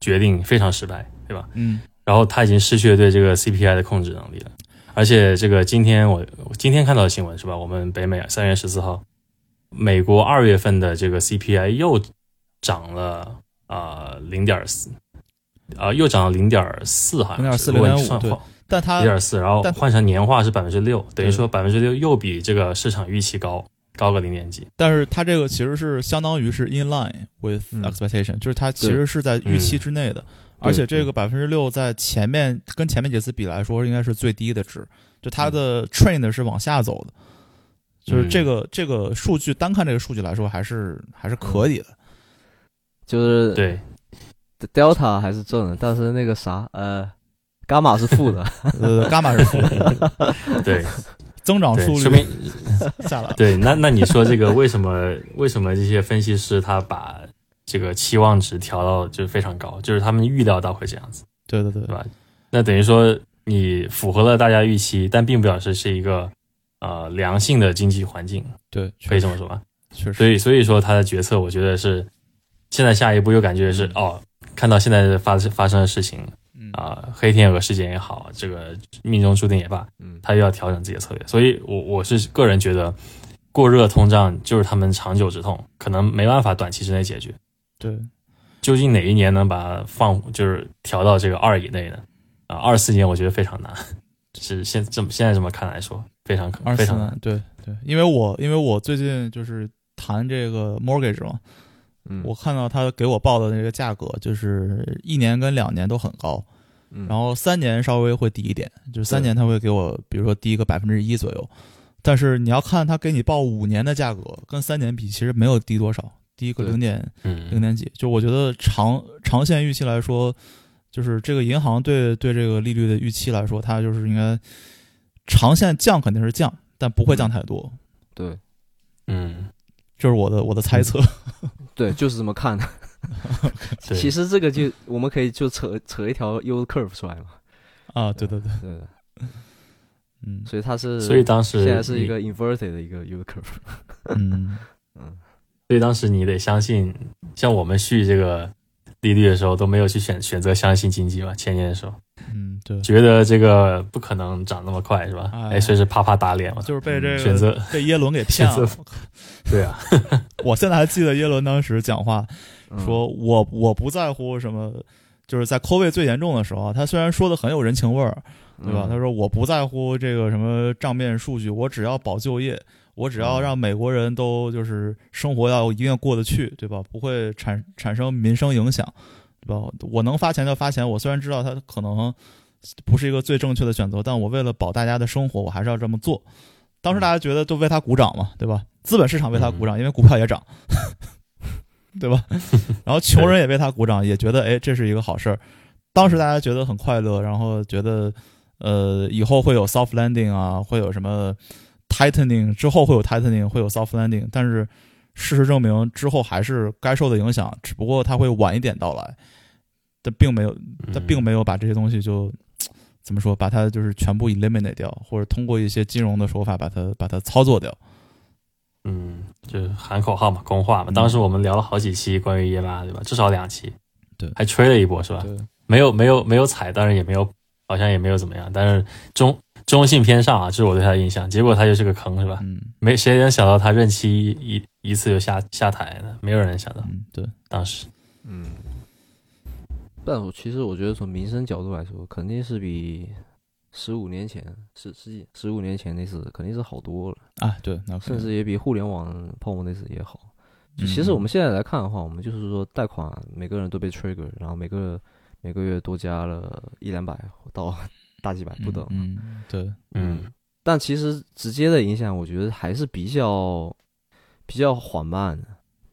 决定非常失败，对吧？嗯然后它已经失去了对这个 CPI 的控制能力了。而且这个今天我我今天看到的新闻是吧？我们北美三月十四号，美国二月份的这个 CPI 又涨了啊零点四，啊又涨了零点四，好像是0.4如果你0.5对算换但它零点四，然后但换成年化是百分之六，等于说百分之六又比这个市场预期高高个零点几。但是它这个其实是相当于是 in line with 嗯。expectation，、就是它其实是在预期之内的，而且这个百分之六在前面跟前面几次比来说应该是最低的值，就它的 trend 是往下走的，就是这个、这个数据单看这个数据来说还是还是可以的，就是对，Delta 还是正的，但是那个啥，呃，伽马是负的。呃，伽马是负的，对。增长速对，说明率下来了，对。那那你说这个 为什么为什么这些分析师他把这个期望值调到就是非常高，就是他们预料到会这样子，对对对对吧？那等于说你符合了大家预期，但并不表示是一个呃良性的经济环境，对，可以这么说吧？确实，所以所以说他的决策，我觉得是现在下一步又感觉是哦，看到现在的发发生的事情嗯啊、黑天鹅事件也好，这个命中注定也罢，嗯，他又要调整自己的策略。所以我我是个人觉得，过热通胀就是他们长久之痛，可能没办法短期之内解决。对究竟哪一年能把放就是调到这个二以内呢？啊，二四年我觉得非常难，是现这么现在这么看来说，非常可非常难。，对对，因为我因为我最近就是谈这个 mortgage 嘛，嗯，我看到他给我报的那个价格，就是一年跟两年都很高，嗯然后三年稍微会低一点，就是三年他会给我，比如说低个百分之一左右。但是你要看他给你报五年的价格，跟三年比，其实没有低多少，低个零点零嗯点几。就我觉得长长线预期来说，就是这个银行对对这个利率的预期来说，它就是应该长线降肯定是降，但不会降太多。对嗯，这是我的我的猜测。对，就是这么看的。其实这个就我们可以就扯扯一条 U curve 出来嘛。啊，对对对，对的，嗯所以它是，所以当时现在是一个 inverted 的一个 U curve。嗯嗯，所以当时你得相信，像我们续这个利率的时候都没有去选选择相信经济嘛，前年的时候嗯，对，觉得这个不可能涨那么快是吧？哎哎，随时啪啪打脸嘛。就是被这个选择被耶伦给 骗了。对啊，我现在还记得耶伦当时讲话嗯说：“我我不在乎什么，就是在 COVID 最严重的时候啊，他虽然说的很有人情味儿，对吧？嗯他说我不在乎这个什么账面数据，我只要保就业，我只要嗯让美国人都就是生活要一定过得去，对吧？不会产产生民生影响，对吧？我能发钱就发钱，我虽然知道它可能不是一个最正确的选择，但我为了保大家的生活，我还是要这么做。当时大家觉得都为他鼓掌嘛，对吧？资本市场为他鼓掌，因为股票也涨，对吧？然后穷人也为他鼓掌，也觉得哎这是一个好事儿。当时大家觉得很快乐，然后觉得呃以后会有 soft landing 啊，会有什么 tightening，之后会有 tightening，会有 soft landing。但是事实证明，之后还是该受的影响，只不过它会晚一点到来。但并没有，它并没有把这些东西就怎么说，把它就是全部 eliminate 掉，或者通过一些金融的手法把它把它操作掉。嗯，就是喊口号嘛，公话嘛。嗯当时我们聊了好几期关于耶拉，对吧？至少两期，对还吹了一波是吧？对，没有没有没有踩，当然也没有，好像也没有怎么样，但是中中性偏上啊，这是我对他的印象。结果他就是个坑是吧？嗯没谁能想到他任期一一次就下下台的，没有人想到嗯，对，当时。嗯，但我其实我觉得从民生角度来说，肯定是比十五年前十十几十五年前那次肯定是好多了，啊，对，那甚至也比互联网泡沫那次也好。就嗯其实我们现在来看的话，我们就是说贷款每个人都被 trigger，然后每个每个月多加了一两百到大几百不等。嗯，嗯对，嗯但其实直接的影响，我觉得还是比较比较缓慢的，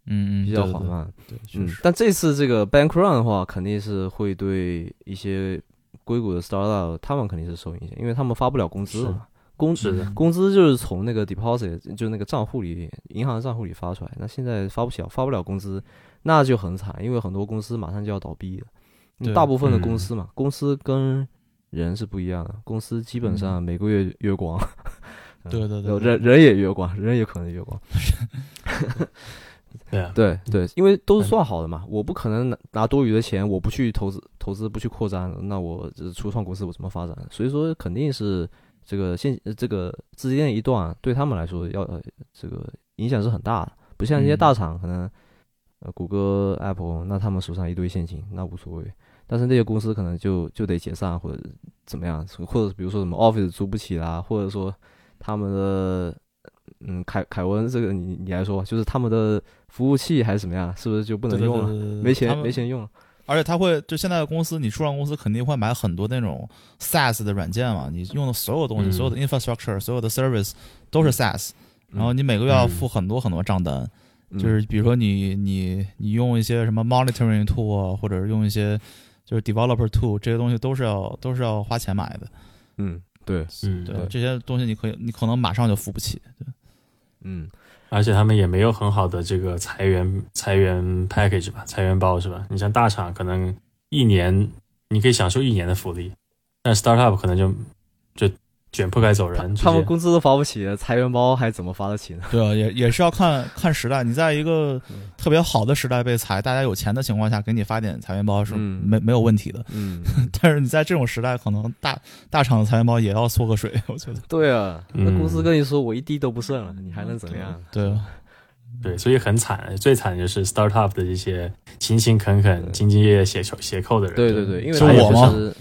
嗯嗯，比较缓，慢。对，对确嗯实，，但这次这个 bank run 的话，肯定是会对一些硅谷的 startup 他们肯定是受影响，因为他们发不了工资了嘛。工资工资就是从那个 deposit 就那个账户里，银行账户里发出来。那现在发不起，发不了工资，那就很惨，因为很多公司马上就要倒闭了。对大部分的嗯公司嘛，公司跟人是不一样的，公司基本上每个月月光。嗯对对对对人人也月光，人也可能月光。对啊，对对，因为都是算好的嘛，我不可能拿拿多余的钱，我不去投资投资，不去扩张，那我这初创公司我怎么发展？所以说肯定是这个现呃这个资金链一断，对他们来说要呃这个影响是很大的，不像一些嗯大厂可能呃谷歌、Apple，那他们手上一堆现金，那无所谓。但是那些公司可能就就得解散或者怎么样，或者比如说什么 Office 租不起啦，或者说他们的嗯凯凯文这个你你来说，就是他们的服务器还是怎么样，是不是就不能用了？对对对没钱没钱用了。而且他会，就现在的公司，你初创公司肯定会买很多那种 SaaS 的软件嘛，你用的所有东西，嗯所有的 infrastructure，所有的 service 都是 SaaS，、然后你每个月要付很多很多账单，嗯就是比如说你你你用一些什么 monitoring tool 啊，或者是用一些就是 developer tool，这些东西都是要都是要花钱买的，嗯对嗯对，这些东西你可以你可能马上就付不起，对嗯而且他们也没有很好的这个裁员裁员 package 吧，裁员包是吧？你像大厂可能一年你可以享受一年的福利，但 startup 可能就就卷铺盖走人，他们工资都发不起，裁员包还怎么发得起呢？对啊，也也是要看看时代。你在一个嗯特别好的时代被裁，大家有钱的情况下，给你发点裁员包是嗯没没有问题的。嗯，但是你在这种时代，可能大大厂的裁员包也要缩个水，我觉得。对啊，那嗯公司跟你说我一滴都不剩了，你还能怎么样？对啊，对，所以很惨，最惨的就是 startup 的这些勤勤恳恳、兢兢业业写扣写扣的人。对对对，因为是他也我吗是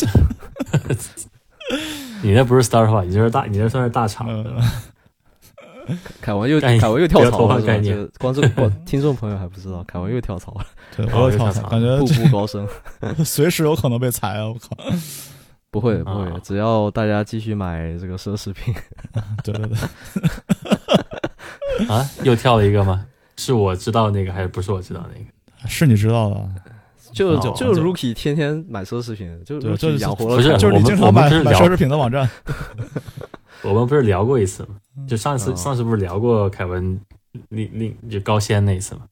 你那不是 startup，你这是大，你这算是大厂。嗯 凯文又凯文又跳槽了，是吧换概念这个观众观听众朋友还不知道，凯文又跳槽了，对，哦我又跳槽，感觉步步高升。随时有可能被裁啊！我靠，不会不会啊，只要大家继续买这个奢侈品，对对对，啊，又跳了一个吗？是我知道那个还是不是我知道那个？是你知道的，就哦就就 Rookie 天天买奢侈品，就就是养活了不是就是你我们经常买我们是聊买奢侈品的网站，我们不是聊过一次吗？就上次哦上次不是聊过凯文另另就高仙那一次吗？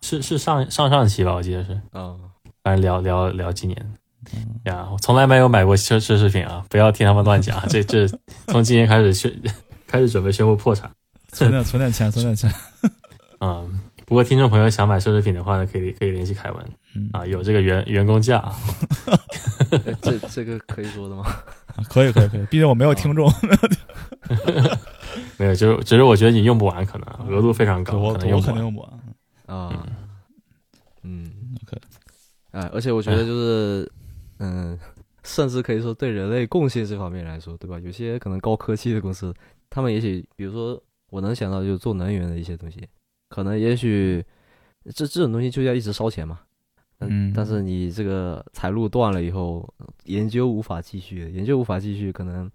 是是上上上期吧，我记得是，嗯，反正聊聊聊几年嗯呀，我从来没有买过奢奢侈品啊！不要听他们乱讲，这这从今年开始宣 开始准备宣布破产。存点存点钱，存点钱。嗯，不过听众朋友想买奢侈品的话呢，可以可以联系凯文。嗯。啊，有这个员员工价。这这个可以说的吗？可以可以可以，毕竟我没有听众，没有，就是只是我觉得你用不完，可能额度非常高，对我我可能用不完。肯定用不完。啊，嗯 OK 哎，而且我觉得就是，嗯，甚至可以说对人类贡献这方面来说，对吧？有些可能高科技的公司，他们也许，比如说我能想到就是做能源的一些东西，可能也许这这种东西就要一直烧钱嘛。嗯但是你这个财路断了以后，研究无法继续，研究无法继续，可能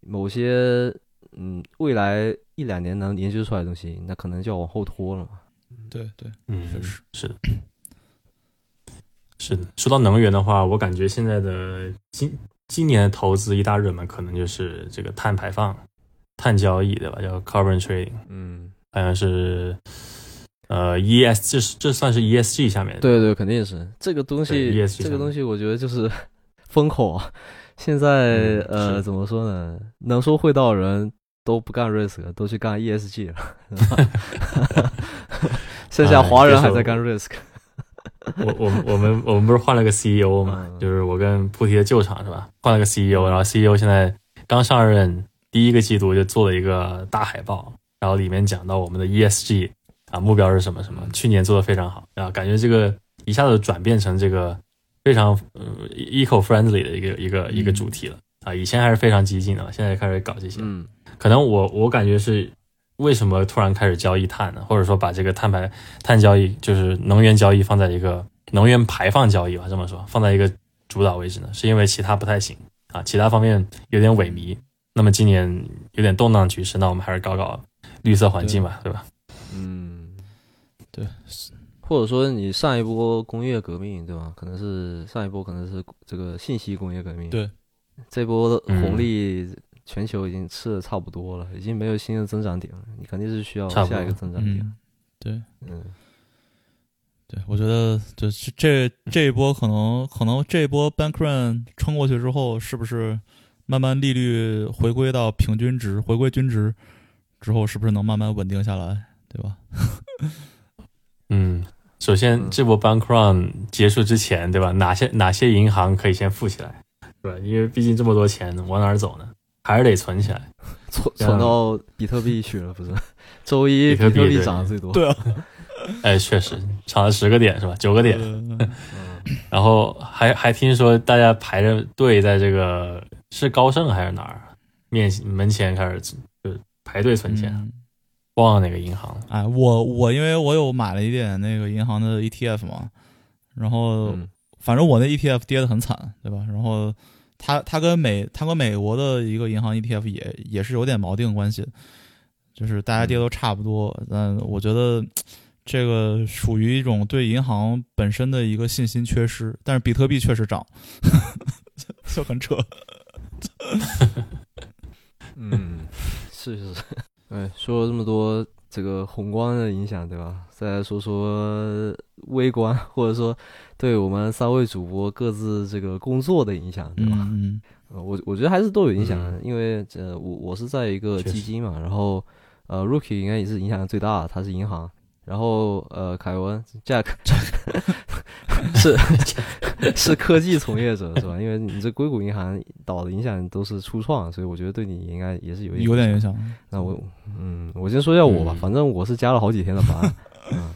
某些嗯未来一两年能研究出来的东西，那可能就要往后拖了嘛。对对，嗯确实，是的，是的。说到能源的话，我感觉现在的今今年的投资一大热门，可能就是这个碳排放、碳交易，对吧？叫 carbon trading，嗯，好像是呃 ES，这是这算是 ESG 下面的。对对，肯定是这个东西这个东西我觉得就是 风口啊。现在、嗯呃，怎么说呢？能说会道的人都不干 risk，都去干 ESG 了，剩下哎华人还在干 risk。我我我们我们不是换了个 CEO 嘛，嗯就是我跟菩提的旧厂是吧？换了个 CEO，然后 CEO 现在刚上任，第一个季度就做了一个大海报，然后里面讲到我们的 ESG 啊目标是什么什么，去年做的非常好，啊感觉这个一下子转变成这个非常呃 eco friendly 的一个一个一个主题了啊，以前还是非常激进的，现在开始搞这些，嗯可能我我感觉是为什么突然开始交易碳呢？或者说把这个碳排碳交易，就是能源交易放在一个能源排放交易吧，这么说，放在一个主导位置呢？是因为其他不太行啊，其他方面有点萎靡。那么今年有点动荡局势，那我们还是搞搞绿色环境嘛，对。吧？嗯，对，或者说你上一波工业革命，对吧？可能是上一波可能是这个信息工业革命，对，这波红利全球已经吃的差不多了，已经没有新的增长点了，你肯定是需要下一个增长点。嗯，对。嗯。对，我觉得就这这这一波可能可能这一波 bank run 撑过去之后，是不是慢慢利率回归到平均值，回归均值之后，是不是能慢慢稳定下来，对吧？嗯，首先嗯这波 bank run 结束之前，对吧？哪些哪些银行可以先富起来，对吧？因为毕竟这么多钱往哪儿走呢？还是得存起来。存存到比特币去了，不是？周一比特币对涨得最多。对啊，哎，确实涨了十个点是吧？九个点。然后还还听说大家排着队在这个是高盛还是哪儿面门前开始就排队存钱，嗯忘了哪个银行了。哎，我我因为我有买了一点那个银行的 ETF 嘛，然后嗯反正我那 ETF 跌得很惨，对吧？然后它它跟美它跟美国的一个银行 ETF 也也是有点锚定关系，就是大家跌都差不多。但我觉得这个属于一种对银行本身的一个信心缺失，但是比特币确实涨，就很扯。嗯，是是是。哎，说了这么多这个宏观的影响，对吧？再来说说微观，或者说对我们三位主播各自这个工作的影响，对吧？嗯呃我我觉得还是都有影响的，嗯因为呃，我我是在一个基金嘛，然后呃，Rookie 应该也是影响最大的，他是银行，然后呃，凯文 Jack 是是科技从业者是吧？因为你这硅谷银行倒的影响都是初创，所以我觉得对你应该也是有嗯，一有点影。响。那我嗯，我先说一下我吧，嗯反正我是加了好几天的班，嗯，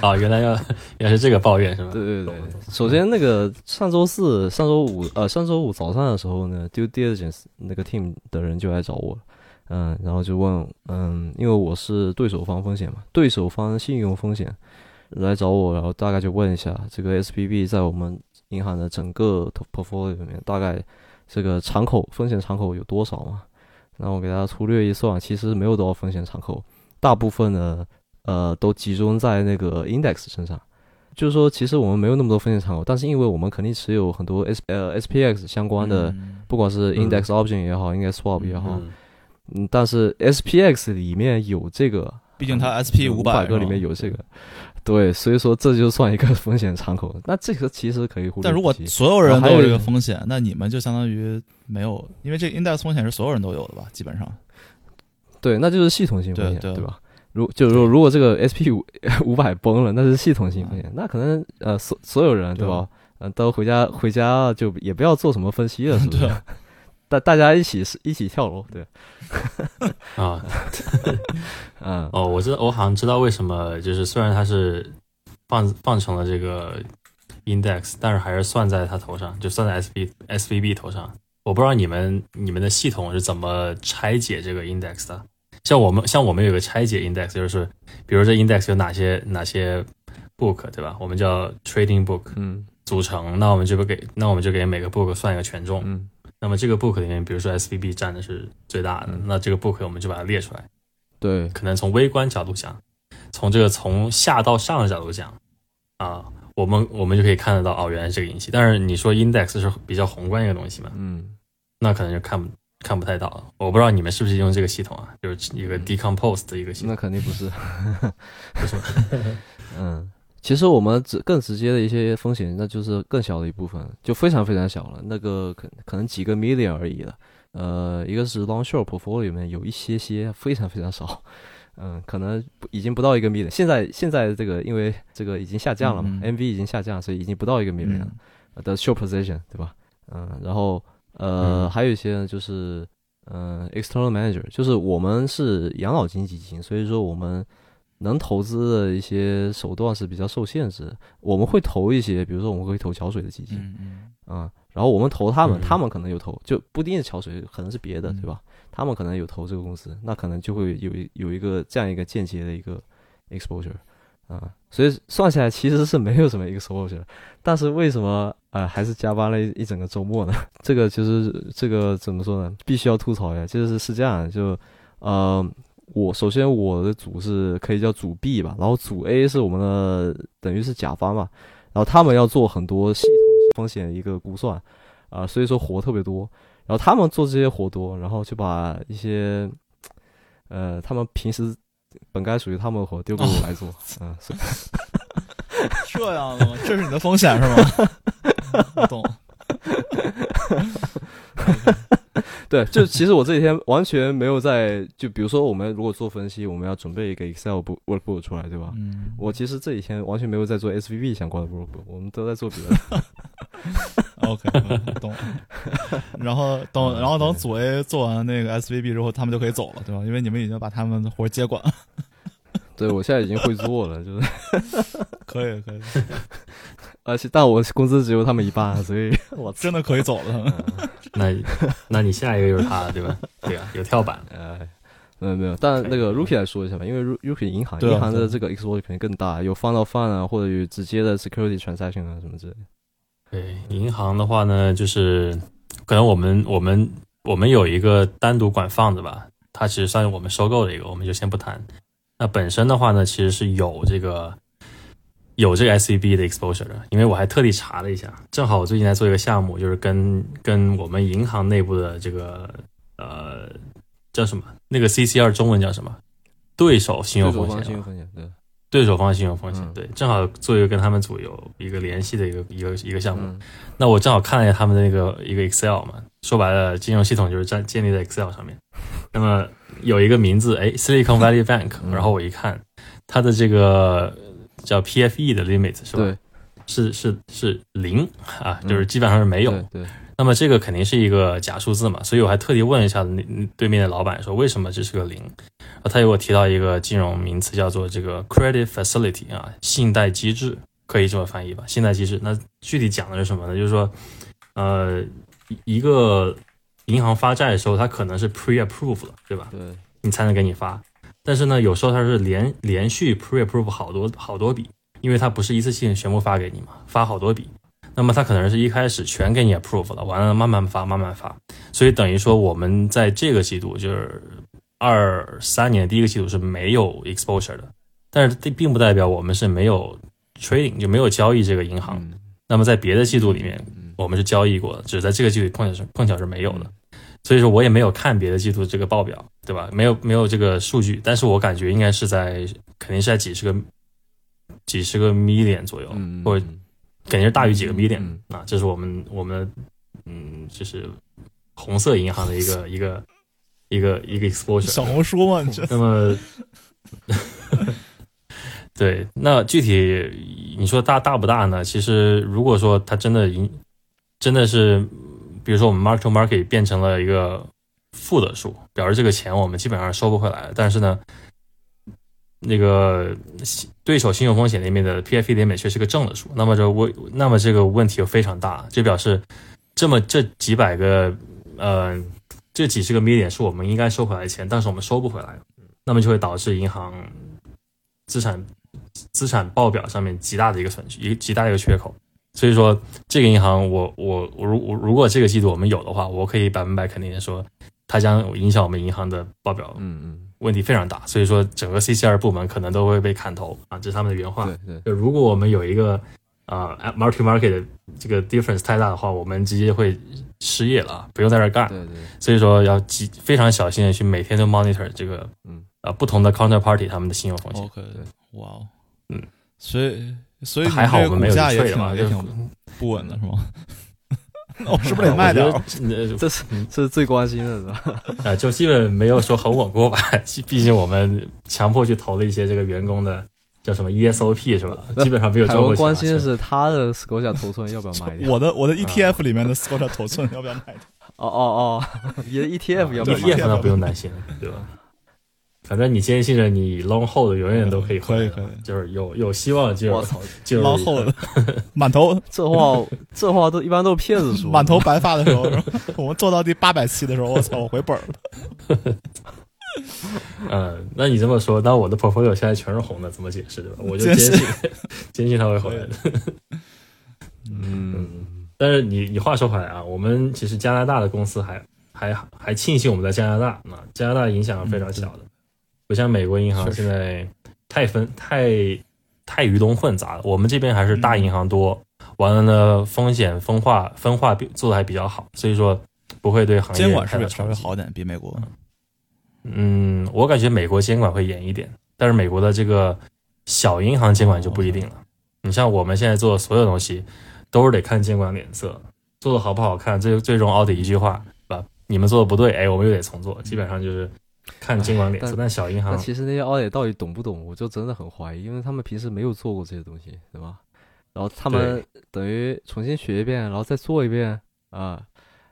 啊，原来要原来是这个抱怨是吧？对对对，首先那个上周四、上周五呃上周五早上的时候呢，due diligence 那个 team 的人就来找我，嗯，然后就问，嗯，因为我是对手方风险嘛，对手方信用风险来找我，然后大概就问一下这个 SPB 在我们银行的整个 portfolio 里面，大概这个敞口风险敞口有多少嘛？然后我给大家粗略一算，其实没有多少风险敞口，大部分呢，呃，都集中在那个 index 身上。就是说，其实我们没有那么多风险敞口，但是因为我们肯定持有很多 S 呃 SPX 相关的，嗯不管是 index option 也好，index swap 也好，嗯，但是 SPX 里面有这个，毕竟它 SP 五五百个里面有这个，对，所以说这就算一个风险敞口。那这个其实可以忽略但如果所有人都有这个风险，那你们就相当于没有，因为这个 index 风险是所有人都有的吧？基本上，对，那就是系统性风险，对对吧？如就是说，如果这个 SP 五五百崩了，那是系统性风险，那可能呃所所有人对吧？嗯、都回家回家就也不要做什么分析了，是不是对？大大家一起一起跳楼，对，啊，嗯，哦，我知道，我好像知道为什么，就是虽然它是放放成了这个 index，但是还是算在它头上，就算在 S V S V B 头上。我不知道你们你们的系统是怎么拆解这个 index 的。像我们像我们有个拆解 index，就是比如这 index 有哪些哪些 book 对吧？我们叫 trading book 嗯组成，那我们就不给那我们就给每个 book 算一个权重。嗯那么这个 book 里面，比如说 S V B 占的是最大的，嗯那这个 book 我们就把它列出来。对，可能从微观角度讲，从这个从下到上的角度讲，啊，我们我们就可以看得到，哦，原来是这个引起。但是你说 index 是比较宏观一个东西嘛，嗯那可能就看不看不太到了。我不知道你们是不是用这个系统啊，就是一个 decompose 的一个系统那，肯定不是，不是吗？嗯，其实我们直更直接的一些风险，那就是更小的一部分，就非常非常小了，那个可可能几个 million 而已了。呃，一个是 long short portfolio 里面有一些些非常非常少，嗯，可能已经不到一个 million。现在现在这个因为这个已经下降了嘛、嗯 m v 已经下降，所以已经不到一个 million 的 short position，对吧？嗯，然后呃、嗯还有一些呢，就是嗯、呃 external manager，就是我们是养老金基金，所以说我们能投资的一些手段是比较受限制的。我们会投一些，比如说我们会投桥水的基金，嗯嗯嗯，然后我们投他们，嗯他们可能有投，就不一定是桥水，可能是别的，嗯对吧？他们可能有投这个公司，那可能就会有一有一个这样一个间接的一个 exposure，啊、所以算下来其实是没有什么 exposure，但是为什么呃还是加班了一一整个周末呢？这个就是这个怎么说呢？必须要吐槽一下，就是是这样，就呃。我首先我的组是可以叫组 B 吧，然后组 A 是我们的等于是甲方嘛，然后他们要做很多系统风险的一个估算，啊、所以说活特别多。然后他们做这些活多，然后就把一些，呃，他们平时本该属于他们的活丢给我来做，嗯、所以 这样的吗？这是你的风险是吗？我懂。对，就其实我这几天完全没有在，就比如说我们如果做分析，我们要准备一个 Excel book workbook 出来，对吧？嗯，我其实这几天完全没有在做 SVB 相关的 workbook，我们都在做别的。OK，嗯懂。然后 等，然后等组 A 做完那个 SVB 之后，他们就可以走了，对吧？因为你们已经把他们的活接管了。对我现在已经会做了，就是，可以，可以，而且但我工资只有他们一半，所以 我真的可以走了。那那你下一个就是他了，对吧？对啊，有跳板。呃，没有没有，但那个 Rookie 来说一下吧，因为 Rookie 银行、啊银行的这个 exposure 肯定更大，有 fund of fund 啊，或者有直接的 security transaction 啊什么之类的。对，银行的话呢，就是可能我们我们我们有一个单独管放的吧，它其实算是我们收购的一个，我们就先不谈。那本身的话呢，其实是有这个有这个 SCB 的 exposure 的，因为我还特地查了一下，正好我最近在做一个项目，就是跟跟我们银行内部的这个呃叫什么那个 CCR 中文叫什么？对手信用对手方风险信用风险，对，对手方信用风险，嗯对，正好做一个跟他们组有一个联系的一个一个一个项目。嗯那我正好看了一下他们的那个一个 Excel 嘛，说白了，金融系统就是建建立在 Excel 上面。那么有一个名字，哎，Silicon Valley Bank，、嗯然后我一看，它的这个叫 PFE 的 limit 是吧？对，是是是零啊，嗯就是基本上是没有。对对，那么这个肯定是一个假数字嘛，所以我还特地问一下那对面的老板说为什么这是个零，然后他又给我提到一个金融名词叫做这个 credit facility 啊，信贷机制，可以这么翻译吧？信贷机制，那具体讲的是什么呢？就是说，呃，一一个银行发债的时候，它可能是 pre approve 了，对吧？对，你才能给你发。但是呢，有时候它是连连续 pre approve 好多好多笔，因为它不是一次性全部发给你嘛，发好多笔。那么它可能是一开始全给你 approve 了，完了慢慢发，慢慢发。所以等于说我们在这个季度就是二三年第一个季度是没有 exposure 的，但是这并不代表我们是没有 trading 就没有交易这个银行。嗯那么在别的季度里面，嗯我们是交易过的，只是在这个季度碰巧是碰巧是没有的，所以说我也没有看别的季度这个报表，对吧？没有没有这个数据，但是我感觉应该是在肯定是在几十个几十个 million 左右，嗯，或者肯定是大于几个嗯 million、嗯啊，这是我们我们嗯，就是红色银行的一个 一个一个一个 exposure。小红书嘛，你这那么，对，那具体你说大大不大呢？其实如果说它真的影，真的是，比如说我们 mark to market 变成了一个负的数，表示这个钱我们基本上收不回来。但是呢，那个对手信用风险那边的 PFE 点美却是个正的数，那么这问，那么这个问题就非常大，就表示这么这几百个呃这几十个 million 是我们应该收回来的钱，但是我们收不回来，那么就会导致银行资产资产报表上面极大的一个损失，一极大的一个缺口。所以说，这个银行我我我如我如果这个季度我们有的话，我可以百分百肯定的说，它将影响我们银行的报表嗯嗯，问题非常大。所以说，整个 CCR 部门可能都会被砍头啊，这是他们的原话。对对，就如果我们有一个啊、呃、market market 的这个 difference 太大的话，我们直接会失业了，不用在这儿干。对对，所以说要极非常小心的去每天都 monitor 这个嗯呃不同的 counterparty 他们的信用风险。OK，哇哦，嗯，所以所以还好我们没有股价也 trade 嘛，就挺也挺不稳的是吗？那 我是不是得卖点儿？我觉得 这是这是最关心的，是吧？呃，就基本没有说很稳过吧。毕竟我们强迫去投了一些这个员工的叫什么 ESOP 是吧？基本上没有海赚过钱关心的是他的 s c o t 头寸要不要卖掉？我的我的 ETF 里面的 Scotia 头寸要不要卖掉？哦哦哦，你的 ETF 要不要卖 ETF 掉？那不用担心，对吧？反正你坚信着你 long hold 永远都可以回来的，可以可以。就是有有希望就我操，就捞后的满头。这话这话都一般都是骗子说。满头白发的时候，我们做到第八百期的时候，我操，我回本儿了。嗯，那你这么说，那我的 portfolio 现在全是红的，怎么解释对吧？我就坚信坚信。坚信它会回来的。嗯，但是你你话说回来啊，我们其实加拿大的公司还还还庆幸我们在加拿大，那加拿大影响非常小的，不像美国银行现在太分太太鱼龙混杂了。我们这边还是大银行多，完了呢风险分化分化比做的还比较好，所以说不会对行业监管是不是稍微好点，比美国？嗯，我感觉美国监管会严一点，但是美国的这个小银行监管就不一定了。你像我们现在做的所有东西，都是得看监管脸色，做的好不好看，最最终 audit 一句话，对吧？你们做的不对，哎，我们又得重做，基本上就是看监管脸色。但但小银行，其实那些 audit 到底懂不懂，我就真的很怀疑，因为他们平时没有做过这些东西，对吧？然后他们等于重新学一遍，然后再做一遍啊，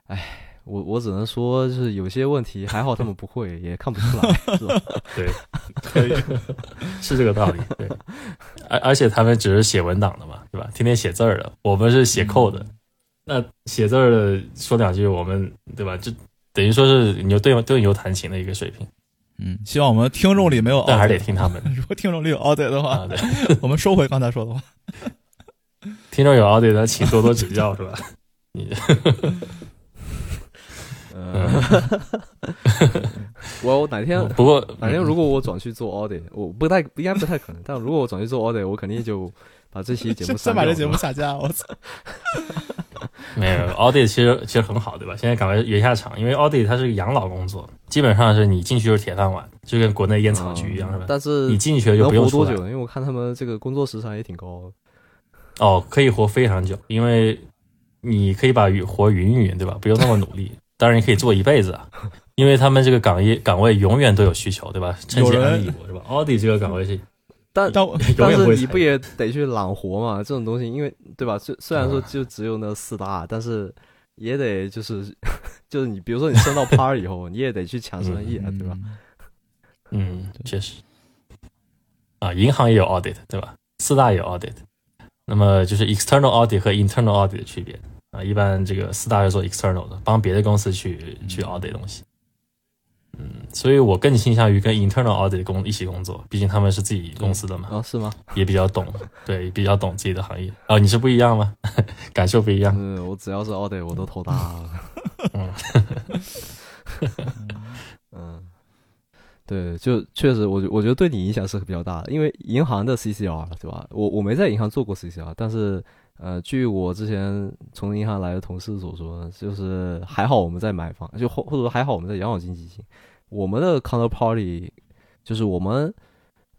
唉。我我只能说，就是有些问题还好他们不会，也看不出来，是吧？对，可以，是这个道理。对，而而且他们只是写文档的嘛，对吧？天天写字儿的，我们是写 code 的。那写字儿的说两句，我们对吧？就等于说是你就对对牛弹琴的一个水平，嗯，希望我们听众里没有，但还是得听他们。如果听众里有 audit 的话，啊，对，我们收回刚才说的话。听众有 audit 的，请多多指教，是吧？你嗯，我哪天不过哪天如果我转去做 audit，我不太应该不太可能，但如果我转去做 audit，我肯定就把这期节目先。把这节目下架，我操！没有 audit 其实其实很好，对吧？现在赶快圆下场，因为 audit 它是个养老工作，基本上是你进去就是铁饭碗，就跟国内烟草局一样，是吧？但是你进去了就不用出来活多久？因为我看他们这个工作时长也挺高。哦，可以活非常久，因为你可以把活匀一匀，对吧？不用那么努力。当然，你可以做一辈子啊，因为他们这个岗业岗位永远都有需求，对吧？趁机是吧？audit 这个岗位是但但但是你不也得去揽活嘛？这种东西，因为对吧？虽虽然说就只有那四大，但是也得就是 就是你比如说你升到 par 以后，你也得去抢生意啊，对吧？嗯，确实。啊，银行也有 audit，对吧？四大也有 audit，那么就是 external audit 和 internal audit 的区别啊，一般这个四大是做 external 的，帮别的公司去去 audit 东西。嗯，所以我更倾向于跟 internal audit 工一起工作，毕竟他们是自己公司的嘛，啊，是吗？也比较懂，对，比较懂自己的行业。哦，你是不一样吗？感受不一样。嗯，我只要是 audit 我都头大了。嗯嗯，对，就确实，我我觉得对你影响是比较大的，因为银行的 CCR 对吧？我我没在银行做过 CCR，但是呃，据我之前从银行来的同事所说，就是还好我们在买房，就或或者说还好我们在养老金基金，我们的 counterparty 就是我们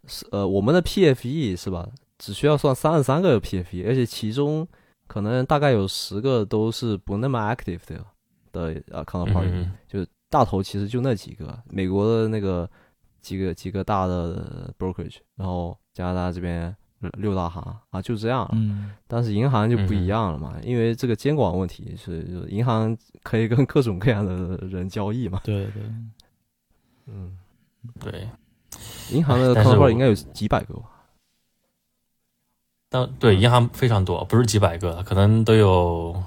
是呃我们的 PFE 是吧？只需要算三十三个 PFE，而且其中可能大概有十个都是不那么 active 的的呃 counterparty，、嗯大头其实就那几个，美国的那个几个几个大的 brokerage，然后加拿大这边六大行啊，就这样了。嗯但是银行就不一样了嘛，因为这个监管问题是，就是银行可以跟各种各样的人交易嘛。对对，嗯，对，银行的但是 counterparty 应该有几百个吧？但对银行非常多，不是几百个，可能都有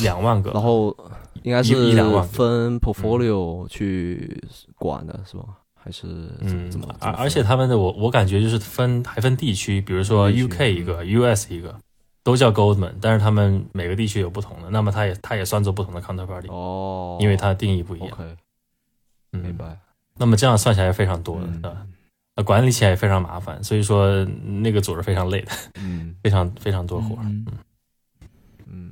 两万个。然后应该是一一两万分 portfolio 去管的是吧？还是怎么嗯怎么？，而而且他们的我我感觉就是分还分地区，比如说 UK 一个，US 一个，都叫 Goldman，但是他们每个地区有不同的，那么它也它也算作不同的 counterparty，、哦，因为它的定义不一样。明白。那么这样算起来非常多的，嗯对吧？那管理起来也非常麻烦，所以说那个组是非常累的，嗯 非常非常多活儿。嗯嗯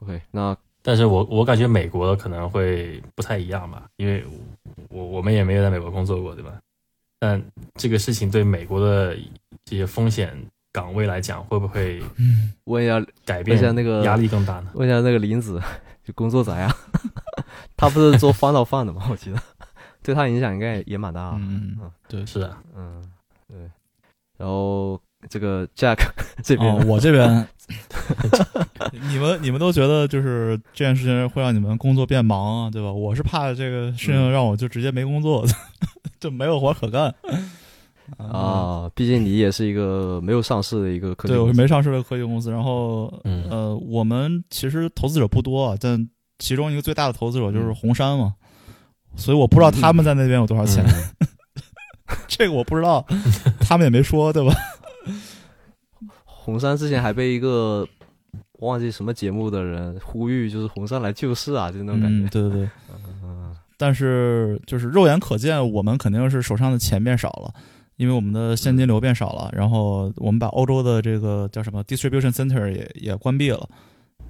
，OK，那但是我我感觉美国可能会不太一样吧，因为我我们也没有在美国工作过，对吧？但这个事情对美国的这些风险岗位来讲，会不会嗯问一下改变问一下那个压力更大呢？问一下那个林子，就工作咋样？他不是做翻到饭的吗？我记得对他影响应该也蛮大的。嗯，对。是的，嗯，对。然后这个 Jack 这边哦，我这边，你们你们都觉得就是这件事情会让你们工作变忙啊，对吧？我是怕这个事情让我就直接没工作，就没有活可干。啊，毕竟你也是一个没有上市的一个科技对，我是没上市的科技公司，然后嗯呃，我们其实投资者不多啊，但其中一个最大的投资者就是红杉嘛，所以我不知道他们在那边有多少钱，嗯 这个我不知道，他们也没说，对吧？红杉之前还被一个忘记什么节目的人呼吁，就是红杉来救市啊，就那种感嗯，觉。对对对。嗯但是就是肉眼可见，我们肯定是手上的钱变少了，因为我们的现金流变少了。然后我们把欧洲的这个叫什么 distribution center 也也关闭了，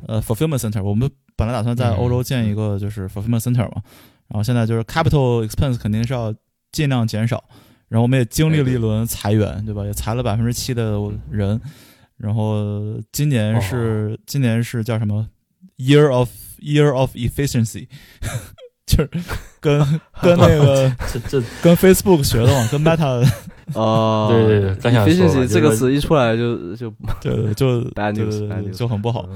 呃，fulfillment center。我们本来打算在欧洲建一个就是 fulfillment center 嘛，然后现在就是 capital expense 肯定是要尽量减少。然后我们也经历了一轮裁员，对吧？也裁了百分之七的人。然后今年是、今年是叫什么 year of year of efficiency，就是跟 跟那个这这跟 Facebook 学的嘛，跟 Meta 哦，对对对刚想说嘛 efficiency 就是这个词一出来就就 对对就 news 就很不好。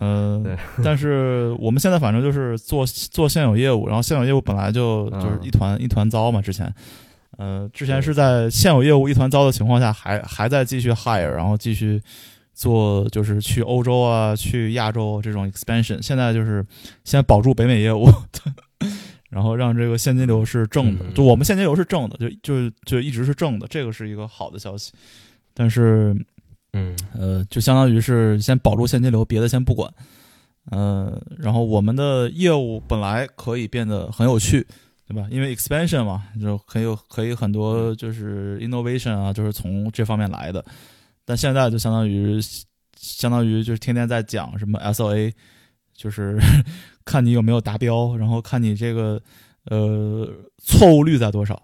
嗯 但是我们现在反正就是做做现有业务，然后现有业务本来就嗯。就是一团、一团糟嘛，之前。呃，之前是在现有业务一团糟的情况下，还还在继续 hire，然后继续做，就是去欧洲啊，去亚洲这种 expansion。现在就是先保住北美业务，然后让这个现金流是正的，嗯就我们现金流是正的，就就就一直是正的，这个是一个好的消息。但是嗯呃，就相当于是先保住现金流，别的先不管。呃，然后我们的业务本来可以变得很有趣，对吧？因为 expansion 嘛，就可以有可以很多就是 innovation 啊，就是从这方面来的。但现在就相当于相当于就是天天在讲什么 SOA，就是看你有没有达标，然后看你这个呃错误率在多少，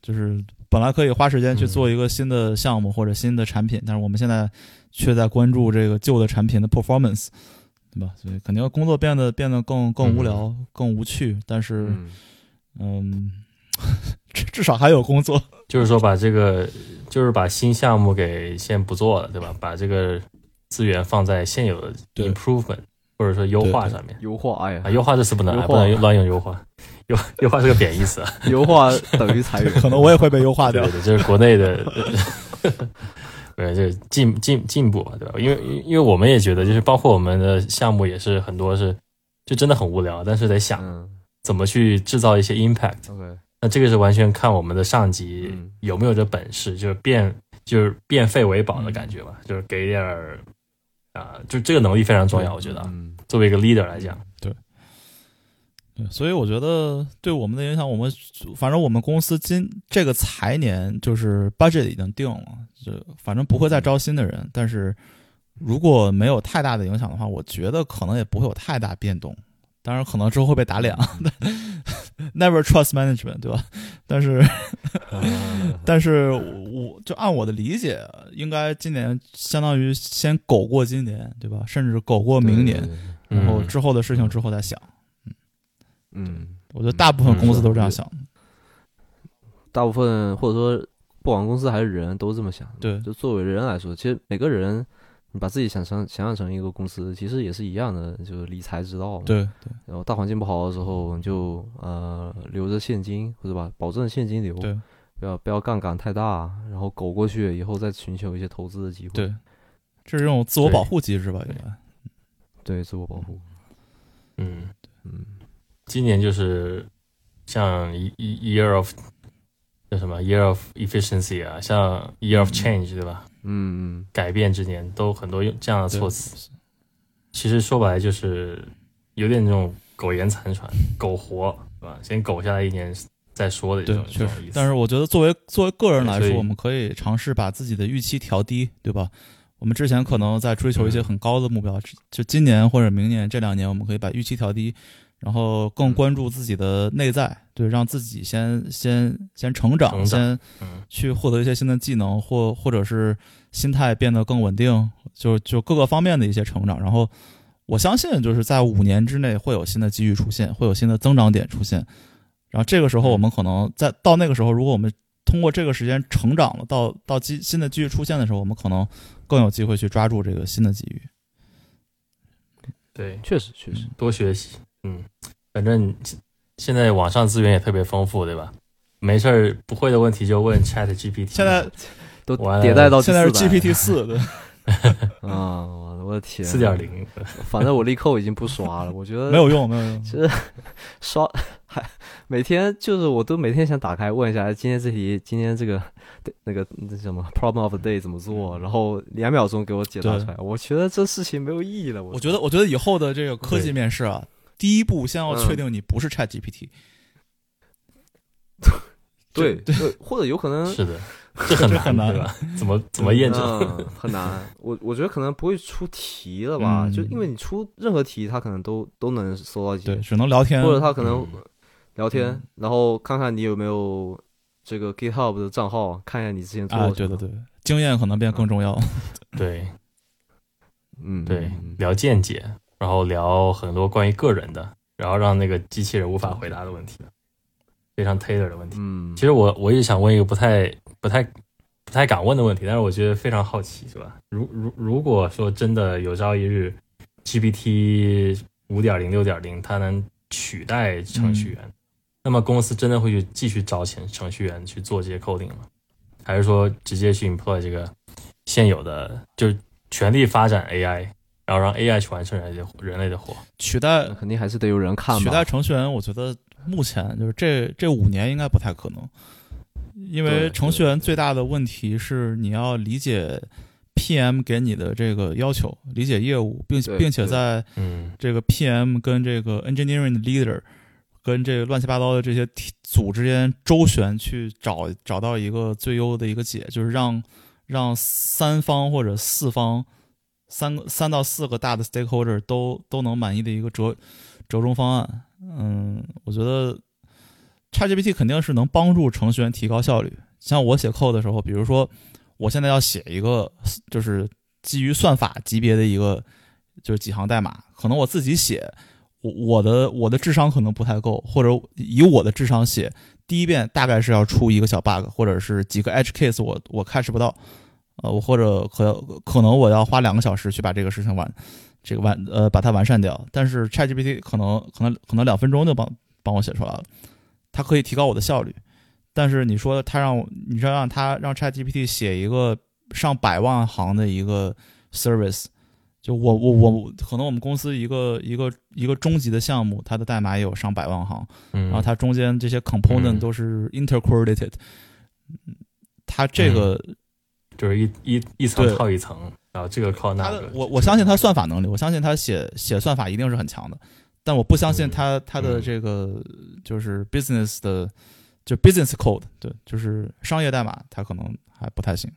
就是本来可以花时间去做一个新的项目或者新的产品，但是我们现在却在关注这个旧的产品的 performance，对吧？所以肯定工作变得变得更更无聊、更无趣，但是嗯嗯，至至少还有工作。就是说把这个，就是把新项目给先不做了，对吧？把这个资源放在现有的对 improvement 或者说优化上面。优化，哎呀啊，，优化这是不能，不能乱用优化。优优化是个贬义词啊。优化等于裁员，可能我也会被优化掉对对。对，这是国内的，对，就是进进进步，对吧？因为因为我们也觉得，就是包括我们的项目也是很多是就真的很无聊，但是得想嗯怎么去制造一些 impact。那这个是完全看我们的上级嗯有没有这本事，就是变就是变废为宝的感觉吧，就是给点儿啊、就这个能力非常重要，我觉得啊嗯作为一个 leader 来讲，对，所以我觉得对我们的影响，我们反正我们公司今这个财年就是 budget 已经定了，就反正不会再招新的人，但是如果没有太大的影响的话，我觉得可能也不会有太大变动。当然，可能之后会被打脸啊，never trust management，对吧？但是，嗯 但是我就按我的理解，应该今年相当于先苟过今年，对吧？甚至苟过明年，对对对然后嗯之后的事情之后再想。嗯，嗯我觉得大部分公司都是这样想的。大部分或者说不管公司还是人都这么想。对就作为人来说，其实每个人，你把自己想象想象成一个公司，其实也是一样的，就是理财之道嘛。。对对然后大环境不好的时候，你就呃留着现金，或者吧，保证现金流，对不要不要杠杆太大，然后苟过去以后再寻求一些投资的机会。对，这是一种自我保护机制吧？应该。对，自我保护。嗯，嗯，今年就是像一一 year of 叫什么 year of efficiency 啊，像 year of change 对吧？嗯嗯，改变之年都很多用这样的措辞。其实说白了就是有点那种苟延残喘、苟活，对吧？先苟下来一年再说的这种，确这种意思。。实但是我觉得作为作为个人来说，我们可以尝试把自己的预期调低，对吧？我们之前可能在追求一些很高的目标，就今年或者明年这两年，我们可以把预期调低，然后更关注自己的内在，对，让自己先先先成长，成长先嗯去获得一些新的技能，或或者是心态变得更稳定，就就各个方面的一些成长。然后我相信，就是在五年之内会有新的机遇出现，会有新的增长点出现。然后这个时候，我们可能在到那个时候，如果我们通过这个时间成长了，到到机新的机遇出现的时候，我们可能更有机会去抓住这个新的机遇。对，确实确实。多学习。嗯，反正现现在网上资源也特别丰富，对吧？没事儿不会的问题就问 Chat GPT。现在都迭代到现在是 GPT 四，对，啊！我的我的天，四点，零，反正我立扣已经不刷了，我觉得 没有用，没有用。其实刷还每天就是我都每天想打开问一下，哎今天这题今天这个那个那什么 problem of the day 怎么做，然后两秒钟给我解答出来。我觉得这事情没有意义了。我我觉得，我觉得以后的这个科技面试啊，第一步先要确定你不是 Chat GPT。对对，或者有可能 是的，这很 这很难对吧？怎么怎么验证？嗯、很难。我我觉得可能不会出题了吧，嗯就因为你出任何题，他可能都都能搜到对，只能聊天，或者他可能嗯聊天，嗯然后看看你有没有这个 GitHub 的账号，看一下你之前做啊，了什么。对对对，经验可能变更重要。对嗯，对聊见解，然后聊很多关于个人的，然后让那个机器人无法回答的问题，非常 tailor 的问题。嗯，其实我我也想问一个不太不太不太敢问的问题，但是我觉得非常好奇，是吧？如如如果说真的有朝一日 GPT 五点零、六点零它能取代程序员，那么公司真的会去继续招钱程序员去做这些 coding 吗？还是说直接去 employ 这个现有的，就是全力发展 AI，然后让 AI 去完成人类的人类的活？取代肯定还是得有人看吧。取代程序员，我觉得目前就是这这五年应该不太可能，因为程序员最大的问题是你要理解 PM 给你的这个要求，理解业务，并对并且在嗯这个 PM 跟这个 engineering leader 跟这个乱七八糟的这些体组之间周旋，去找找到一个最优的一个解，就是让让三方或者四方三个三到四个大的 stakeholder 都都能满意的一个折折中方案。嗯，我觉得 ChatGPT 肯定是能帮助程序员提高效率。像我写 code 的时候，比如说我现在要写一个就是基于算法级别的一个就是几行代码，可能我自己写，我我的我的智商可能不太够，或者以我的智商写，第一遍大概是要出一个小 bug，或者是几个 edge case 我我 catch 不到，呃，我或者可可能我要花两个小时去把这个事情完，这个完呃把它完善掉，但是 ChatGPT 可能可能可能两分钟就帮帮我写出来了，它可以提高我的效率。但是你说它让我，你说让它让 ChatGPT 写一个上百万行的一个 service。就我我我可能我们公司一个一个一个中级的项目，它的代码也有上百万行，嗯，然后它中间这些 component 嗯都是 intercorrelated，嗯它这个就是一一一层套一层，然后这个靠那个，我我相信他算法能力，我相信他写写算法一定是很强的，但我不相信嗯它它的嗯这个就是 business 的就 business code，对，就是商业代码，他可能还不太行。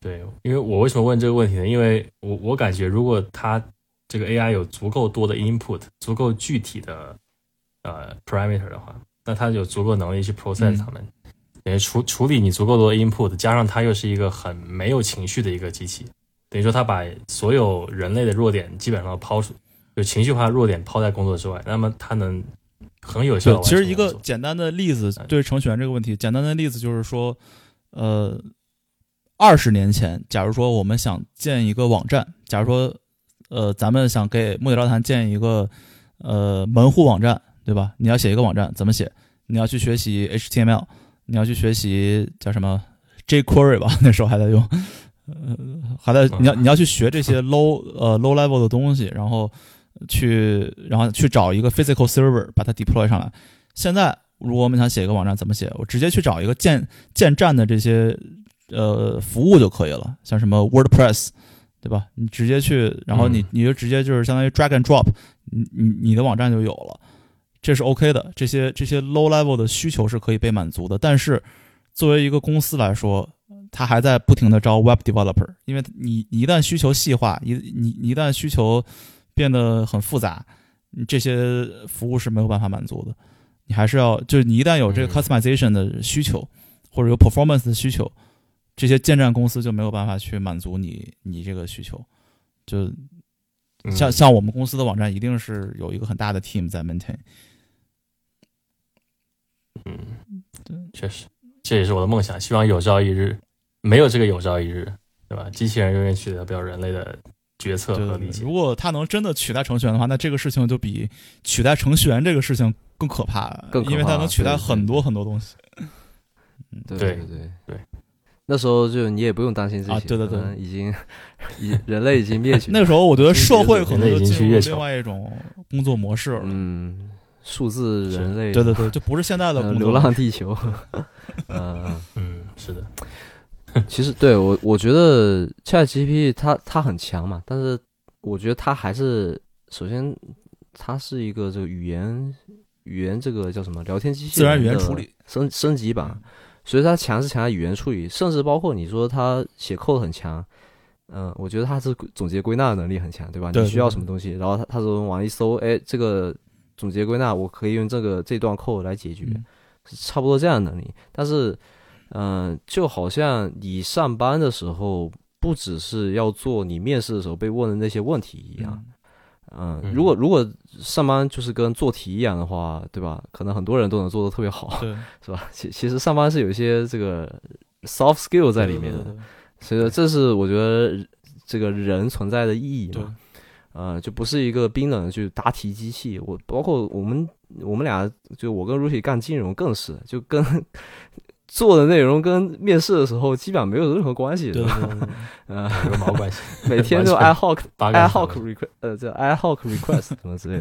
对，因为我为什么问这个问题呢？因为我我感觉，如果他这个 AI 有足够多的 input，足够具体的呃 parameter 的话，那它有足够能力去 process 嗯它们，等于处处理你足够多的 input，加上它又是一个很没有情绪的一个机器，等于说它把所有人类的弱点基本上都抛出，就情绪化的弱点抛在工作之外，那么它能很有效其实一个简单的例子嗯对程序员这个问题，简单的例子就是说，呃，二十年前，假如说我们想建一个网站，假如说，呃，咱们想给木铁招谈建一个呃门户网站，对吧？你要写一个网站，怎么写？你要去学习 HTML，你要去学习叫什么 jQuery 吧？那时候还在用，呃，还在你要你要去学这些 low 呃 low level 的东西，然后去然后去找一个 physical server 把它 deploy 上来。现在如果我们想写一个网站，怎么写？我直接去找一个建建站的这些呃服务就可以了，像什么 WordPress，对吧？你直接去，然后你嗯你就直接就是相当于 drag and drop，你你你的网站就有了，这是 OK 的。这些这些 low level 的需求是可以被满足的，但是作为一个公司来说，它还在不停的招 web developer，因为你你一旦需求细化，一你你一旦需求变得很复杂，你这些服务是没有办法满足的。你还是要，就是你一旦有这个嗯 customization 的需求，或者有 performance 的需求，这些建站公司就没有办法去满足你你这个需求。就嗯像像我们公司的网站，一定是有一个很大的 team 在 maintain。嗯对，确实，这也是我的梦想。希望有朝一日，没有这个有朝一日，对吧？机器人永远取代不了人类的决策和理解。如果它能真的取代程序员的话，那这个事情就比取代程序员这个事情更可怕，更可怕因为它能取代很多很多东西。对对对对对。那时候就你也不用担心这些，啊对对对已经，已人类已经灭绝。那个时候，我觉得社会可能就进入另外一种工作模式了。嗯，数字人类，对对对，就不是现在的流浪地球，嗯，嗯，是的，其实对我我觉得 Chat GPT 它它很强嘛，但是我觉得它还是首先它是一个这个语言语言这个叫什么聊天机器自然语言处理。升升级版，所以它强是强在语言处理，甚至包括你说它写 code 很强，嗯、我觉得它是总结归纳能力很强，对吧？你需要什么东西，然后它它从网一搜，哎，这个总结归纳我可以用这个这段 code 来解决，嗯差不多这样的能力。但是，嗯、就好像你上班的时候，不只是要做你面试的时候被问的那些问题一样，嗯，嗯如果如果上班就是跟做题一样的话，对吧？可能很多人都能做得特别好，是吧？其其实上班是有一些这个 soft skill 在里面的，对对对所以说这是我觉得这个人存在的意义对嘛。呃，就不是一个冰冷的去答题机器。我包括我们我们俩，就我跟 Ruby 干金融更是，就跟做的内容跟面试的时候基本上没有任何关系，对吧？对对对呃，有毛关系。每天就完 ad hoc 八 ad 竿 hoc 子 request 呃，叫 ad hoc request 什么之类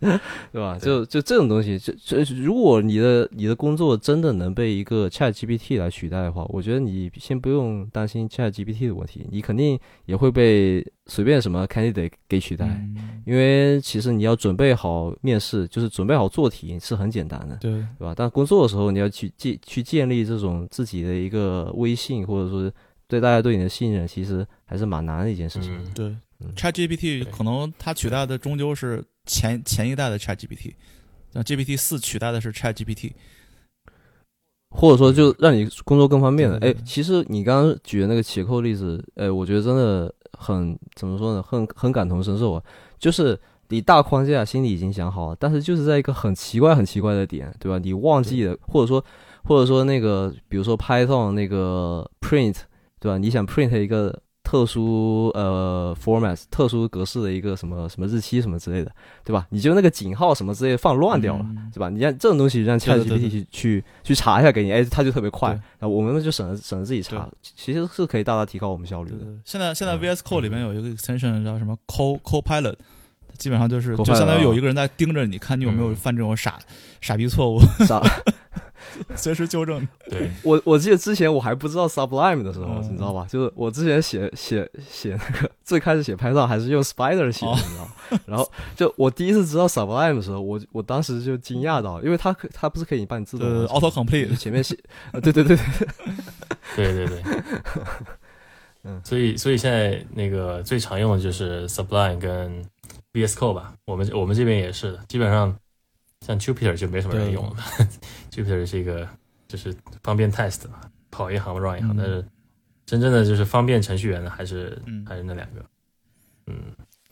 的，对吧？就就这种东西，就就如果你的你的工作真的能被一个 Chat GPT 来取代的话，我觉得你先不用担心 Chat GPT 的问题，你肯定也会被随便什么 candidate 给取代。嗯因为其实你要准备好面试，就是准备好做题是很简单的，对对吧？但工作的时候，你要去建去建立这种自己的一个威信，或者说对大家对你的信任，其实还是蛮难的一件事情。嗯，对嗯，ChatGPT 可能它取代的终究是前前一代的 ChatGPT，那 GPT 四取代的是 ChatGPT。或者说就让你工作更方便的。哎其实你刚刚举的那个起扣例子，哎，我觉得真的很怎么说呢，很很感同身受啊。就是你大框架心里已经想好了，但是就是在一个很奇怪、很奇怪的点，对吧？你忘记了，或者说或者说那个，比如说 Python 那个 print，对吧？你想 print 一个特殊呃 format 特殊格式的一个什么什么日期什么之类的，对吧？你就那个井号什么之类的放乱掉了，嗯。对吧？你让这种东西让对对 ChatGPT 去去去查一下给你，哎，它就特别快对，然后我们就省着省着自己查，其实是可以大大提高我们效率的。现在现在嗯。VS Code 里面有一个 extension 叫什么？Co Copilot，基本上就是就相当于有一个人在盯着你看你有没有嗯。犯这种傻傻逼错误，啥？随时纠正。对，我我记得之前我还不知道 Sublime 的时候，嗯。你知道吧？就是我之前写写写那个最开始写 Python 还是用 Spider 写的，哦。你知道吗？然后就我第一次知道 Sublime 的时候，我我当时就惊讶到，因为它可它不是可以帮你自动呃，auto complete，前面写，呃对对对对，对对对，嗯。所以所以现在那个最常用的就是 Sublime 跟 VS Code 吧，我们我们这边也是的，基本上像 Jupyter 就没什么人用了，Jupyter 是一个就是方便 test 嘛，跑一行 run 一行，嗯。但是真正的就是方便程序员的还是、嗯。还是那两个，嗯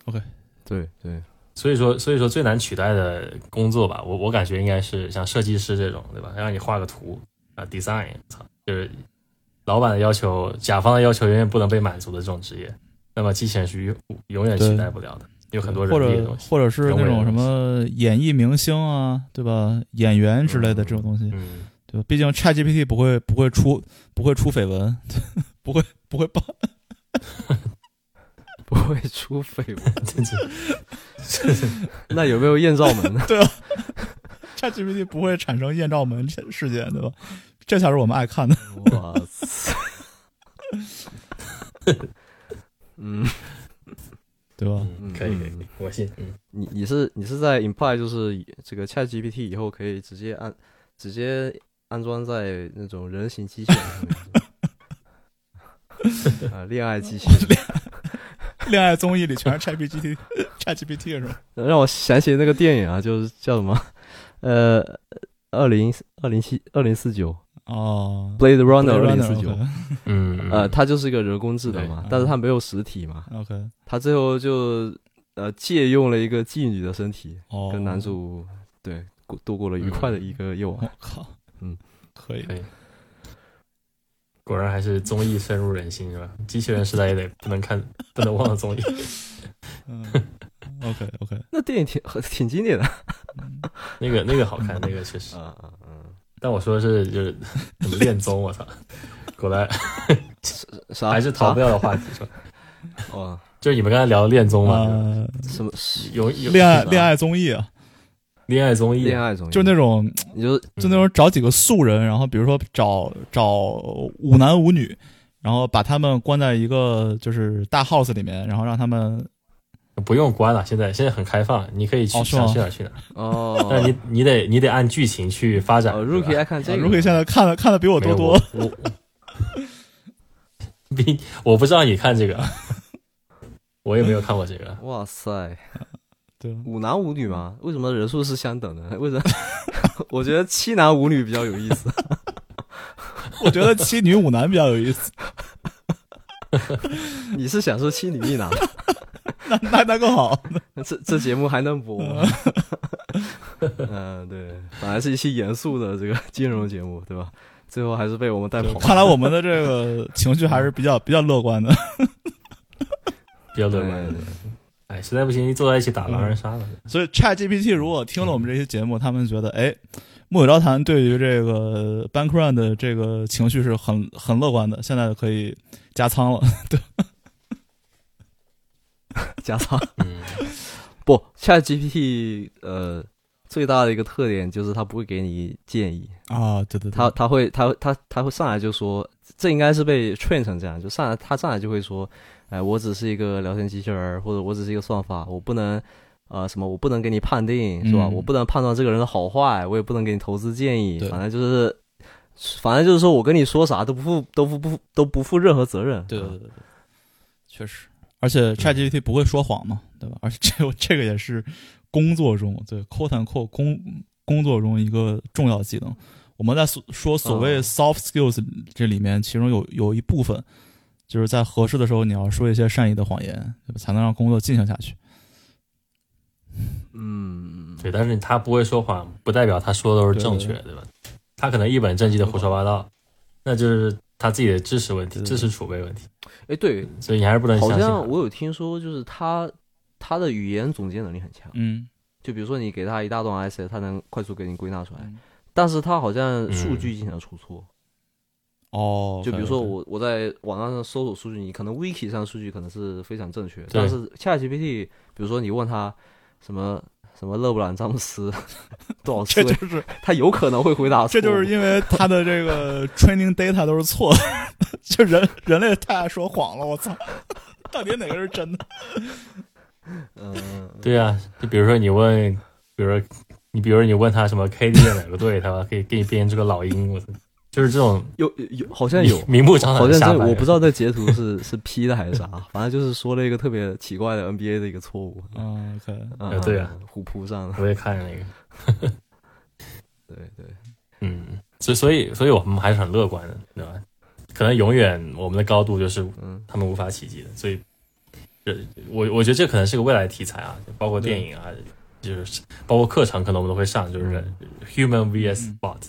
，OK，。对对，所以说，所以说最难取代的工作吧，我我感觉应该是像设计师这种，对吧？让你画个图啊，design，操，就是老板的要求、甲方的要求永远不能被满足的这种职业，那么机器人是永永远取代不了的，有很多人或者。或者是那种什么演艺明星啊，对吧？演员之类的这种东西，嗯，对吧？毕竟 ChatGPT 不会不会出不会出绯闻，不会不会爆。不会出绯闻。真是 那有没有艳照门呢？ChatGPT 不会产生艳照门事件，对吧？这才是我们爱看的。哇塞！嗯，对吧？嗯，可以可以，我信。嗯，你你是你是在 imply 就是这个 Chat GPT 以后可以直接安直接安装在那种人形机器人上面，啊，恋爱机器人，恋爱综艺里全是 ChatGPT ChatGPT 是吧？让我想起那个电影啊，就是叫什么，呃，二零二零七二零四九哦。Blade Runner 二 Blade 零 Runner，四九，嗯，呃，它就是一个人工智能嘛，但是它没有实体嘛，OK，它最后就呃借用了一个妓女的身体，哦，跟男主对过度过了愉快的一个夜晚。我靠，嗯，可以。可以。果然还是综艺深入人心是吧？机器人时代也得不能看，不能忘了综艺。嗯，OK OK，那电影挺挺经典的。那个那个好看，那个确实。啊啊。嗯，但我说的是就是怎 么恋综，我操，果然啥？还是逃不掉的话题，是吧？哦。就是你们刚才聊的恋综嘛，呃，什么有有啊恋爱恋爱综艺啊，恋爱综艺，恋爱综艺，就是那种你就就那种找几个素人，然后比如说找找五男五女，然后把他们关在一个就是大 house 里面，然后让他们不用关了，现在现在很开放，你可以去想去哪去哪，哦，但你你得你得按剧情去发展。哦，Rookie 爱看这个 Rookie 现在看的看的比我多多，我我 比我不知道你看这个，我也没有看过这个。哇塞，对，五男五女吗？为什么人数是相等的？为什么？我觉得七男五女比较有意思。我觉得七女五男比较有意思，你是想说七女一男？那那那更好。这这节目还能播吗？嗯，对，本来是一期严肃的这个 金融节目，对吧？最后还是被我们带跑了。看来我们的这个情绪还是比较比较乐观的。比较乐观的。哎，实在不行，坐在一起打狼人杀了。所以 ChatGPT 如果听了我们这些节目，他们觉得哎，木有招谈对于这个 Bankrun 的这个情绪是很很乐观的，现在可以加仓了。加仓嗯，不，Chat GPT 呃最大的一个特点就是它不会给你建议，啊，对对对，它它会它它它会上来就说，这应该是被 train 成这样，就上来它上来就会说，哎，我只是一个聊天机器人，或者我只是一个算法，我不能。呃，什么？我不能给你判定，是吧？嗯我不能判断这个人的好坏，我也不能给你投资建议。反正就是，反正就是说我跟你说啥都不负，都不不都不负任何责任。对对对对对，确实，而且 ChatGPT 不会说谎嘛，对吧？而且这个这个也是工作中对 quote and quote 工工作中一个重要技能。我们在所说所谓哦 soft skills 这里面，其中有有一部分就是在合适的时候你要说一些善意的谎言，对吧？才能让工作进行下去。嗯，对，但是他不会说谎，不代表他说的都是正确，对吧？他可能一本正经的胡说八道，那就是他自己的知识问题、知识储备问题，哎，对，所以你还是不能好相信好。像我有听说，就是他他的语言总结能力很强。嗯，就比如说你给他一大段 essay，他能快速给你归纳出来，嗯。但是他好像数据经常出错。哦，就比如说我我在网上搜索数据，你可能 wiki 上的数据可能是非常正确，对。但是 ChatGPT，比如说你问他什么什么勒布朗詹姆斯多少岁，这就是他有可能会回答错。这就是因为他的这个 training data 都是错的，就人人类太爱说谎了，我操，到底哪个是真的？嗯，对啊，就比如说你问，比如说你，比如说你问他什么 KD 在哪个队，他可以给你编这个老鹰，我操，就是这种有有好像有。明目张胆好像真的瞎掰。我不知道这截图是 是 P 的还是啥，反正就是说了一个特别奇怪的 NBA 的一个错误。嗯，OK，嗯呃对啊，虎扑上的，我也看了那个，对对，嗯，所所以所以我们还是很乐观的，对吧？可能永远我们的高度就是嗯。他们无法企及的，所以，这我我觉得这可能是个未来题材啊，包括电影啊，就是包括课程，可能我们都会上，就是 human vs 嗯。Bot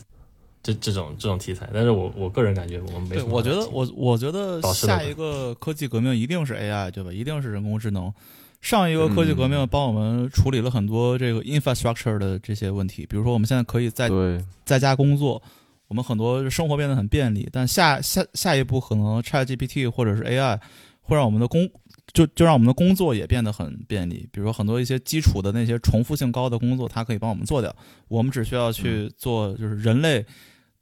这这种这种题材。但是我我个人感觉我们没对，什么我觉得我我觉得下一个科技革命一定是 AI，对吧？一定是人工智能。上一个科技革命嗯帮我们处理了很多这个 infrastructure 的这些问题，比如说我们现在可以在，在家工作，我们很多生活变得很便利。但下下下一步可能 ChatGPT 或者是 AI 会让我们的工就就让我们的工作也变得很便利。比如说很多一些基础的那些重复性高的工作，它可以帮我们做掉，我们只需要去做就是人类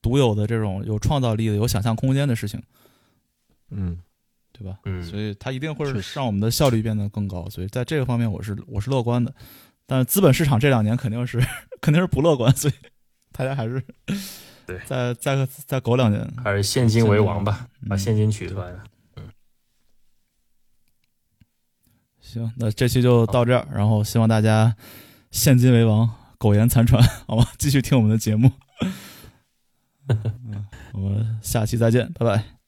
独有的这种有创造力的、有想象空间的事情，嗯，对吧？嗯，所以它一定会让我们的效率变得更高。所以在这个方面，我是我是乐观的。但是资本市场这两年肯定是肯定是不乐观，所以大家还是对再再再苟两年。还是现金为王吧，嗯把现金取出来了。行，那这期就到这儿，然后希望大家现金为王，苟延残喘，好吗？继续听我们的节目。嗯，我们下期再见，拜拜。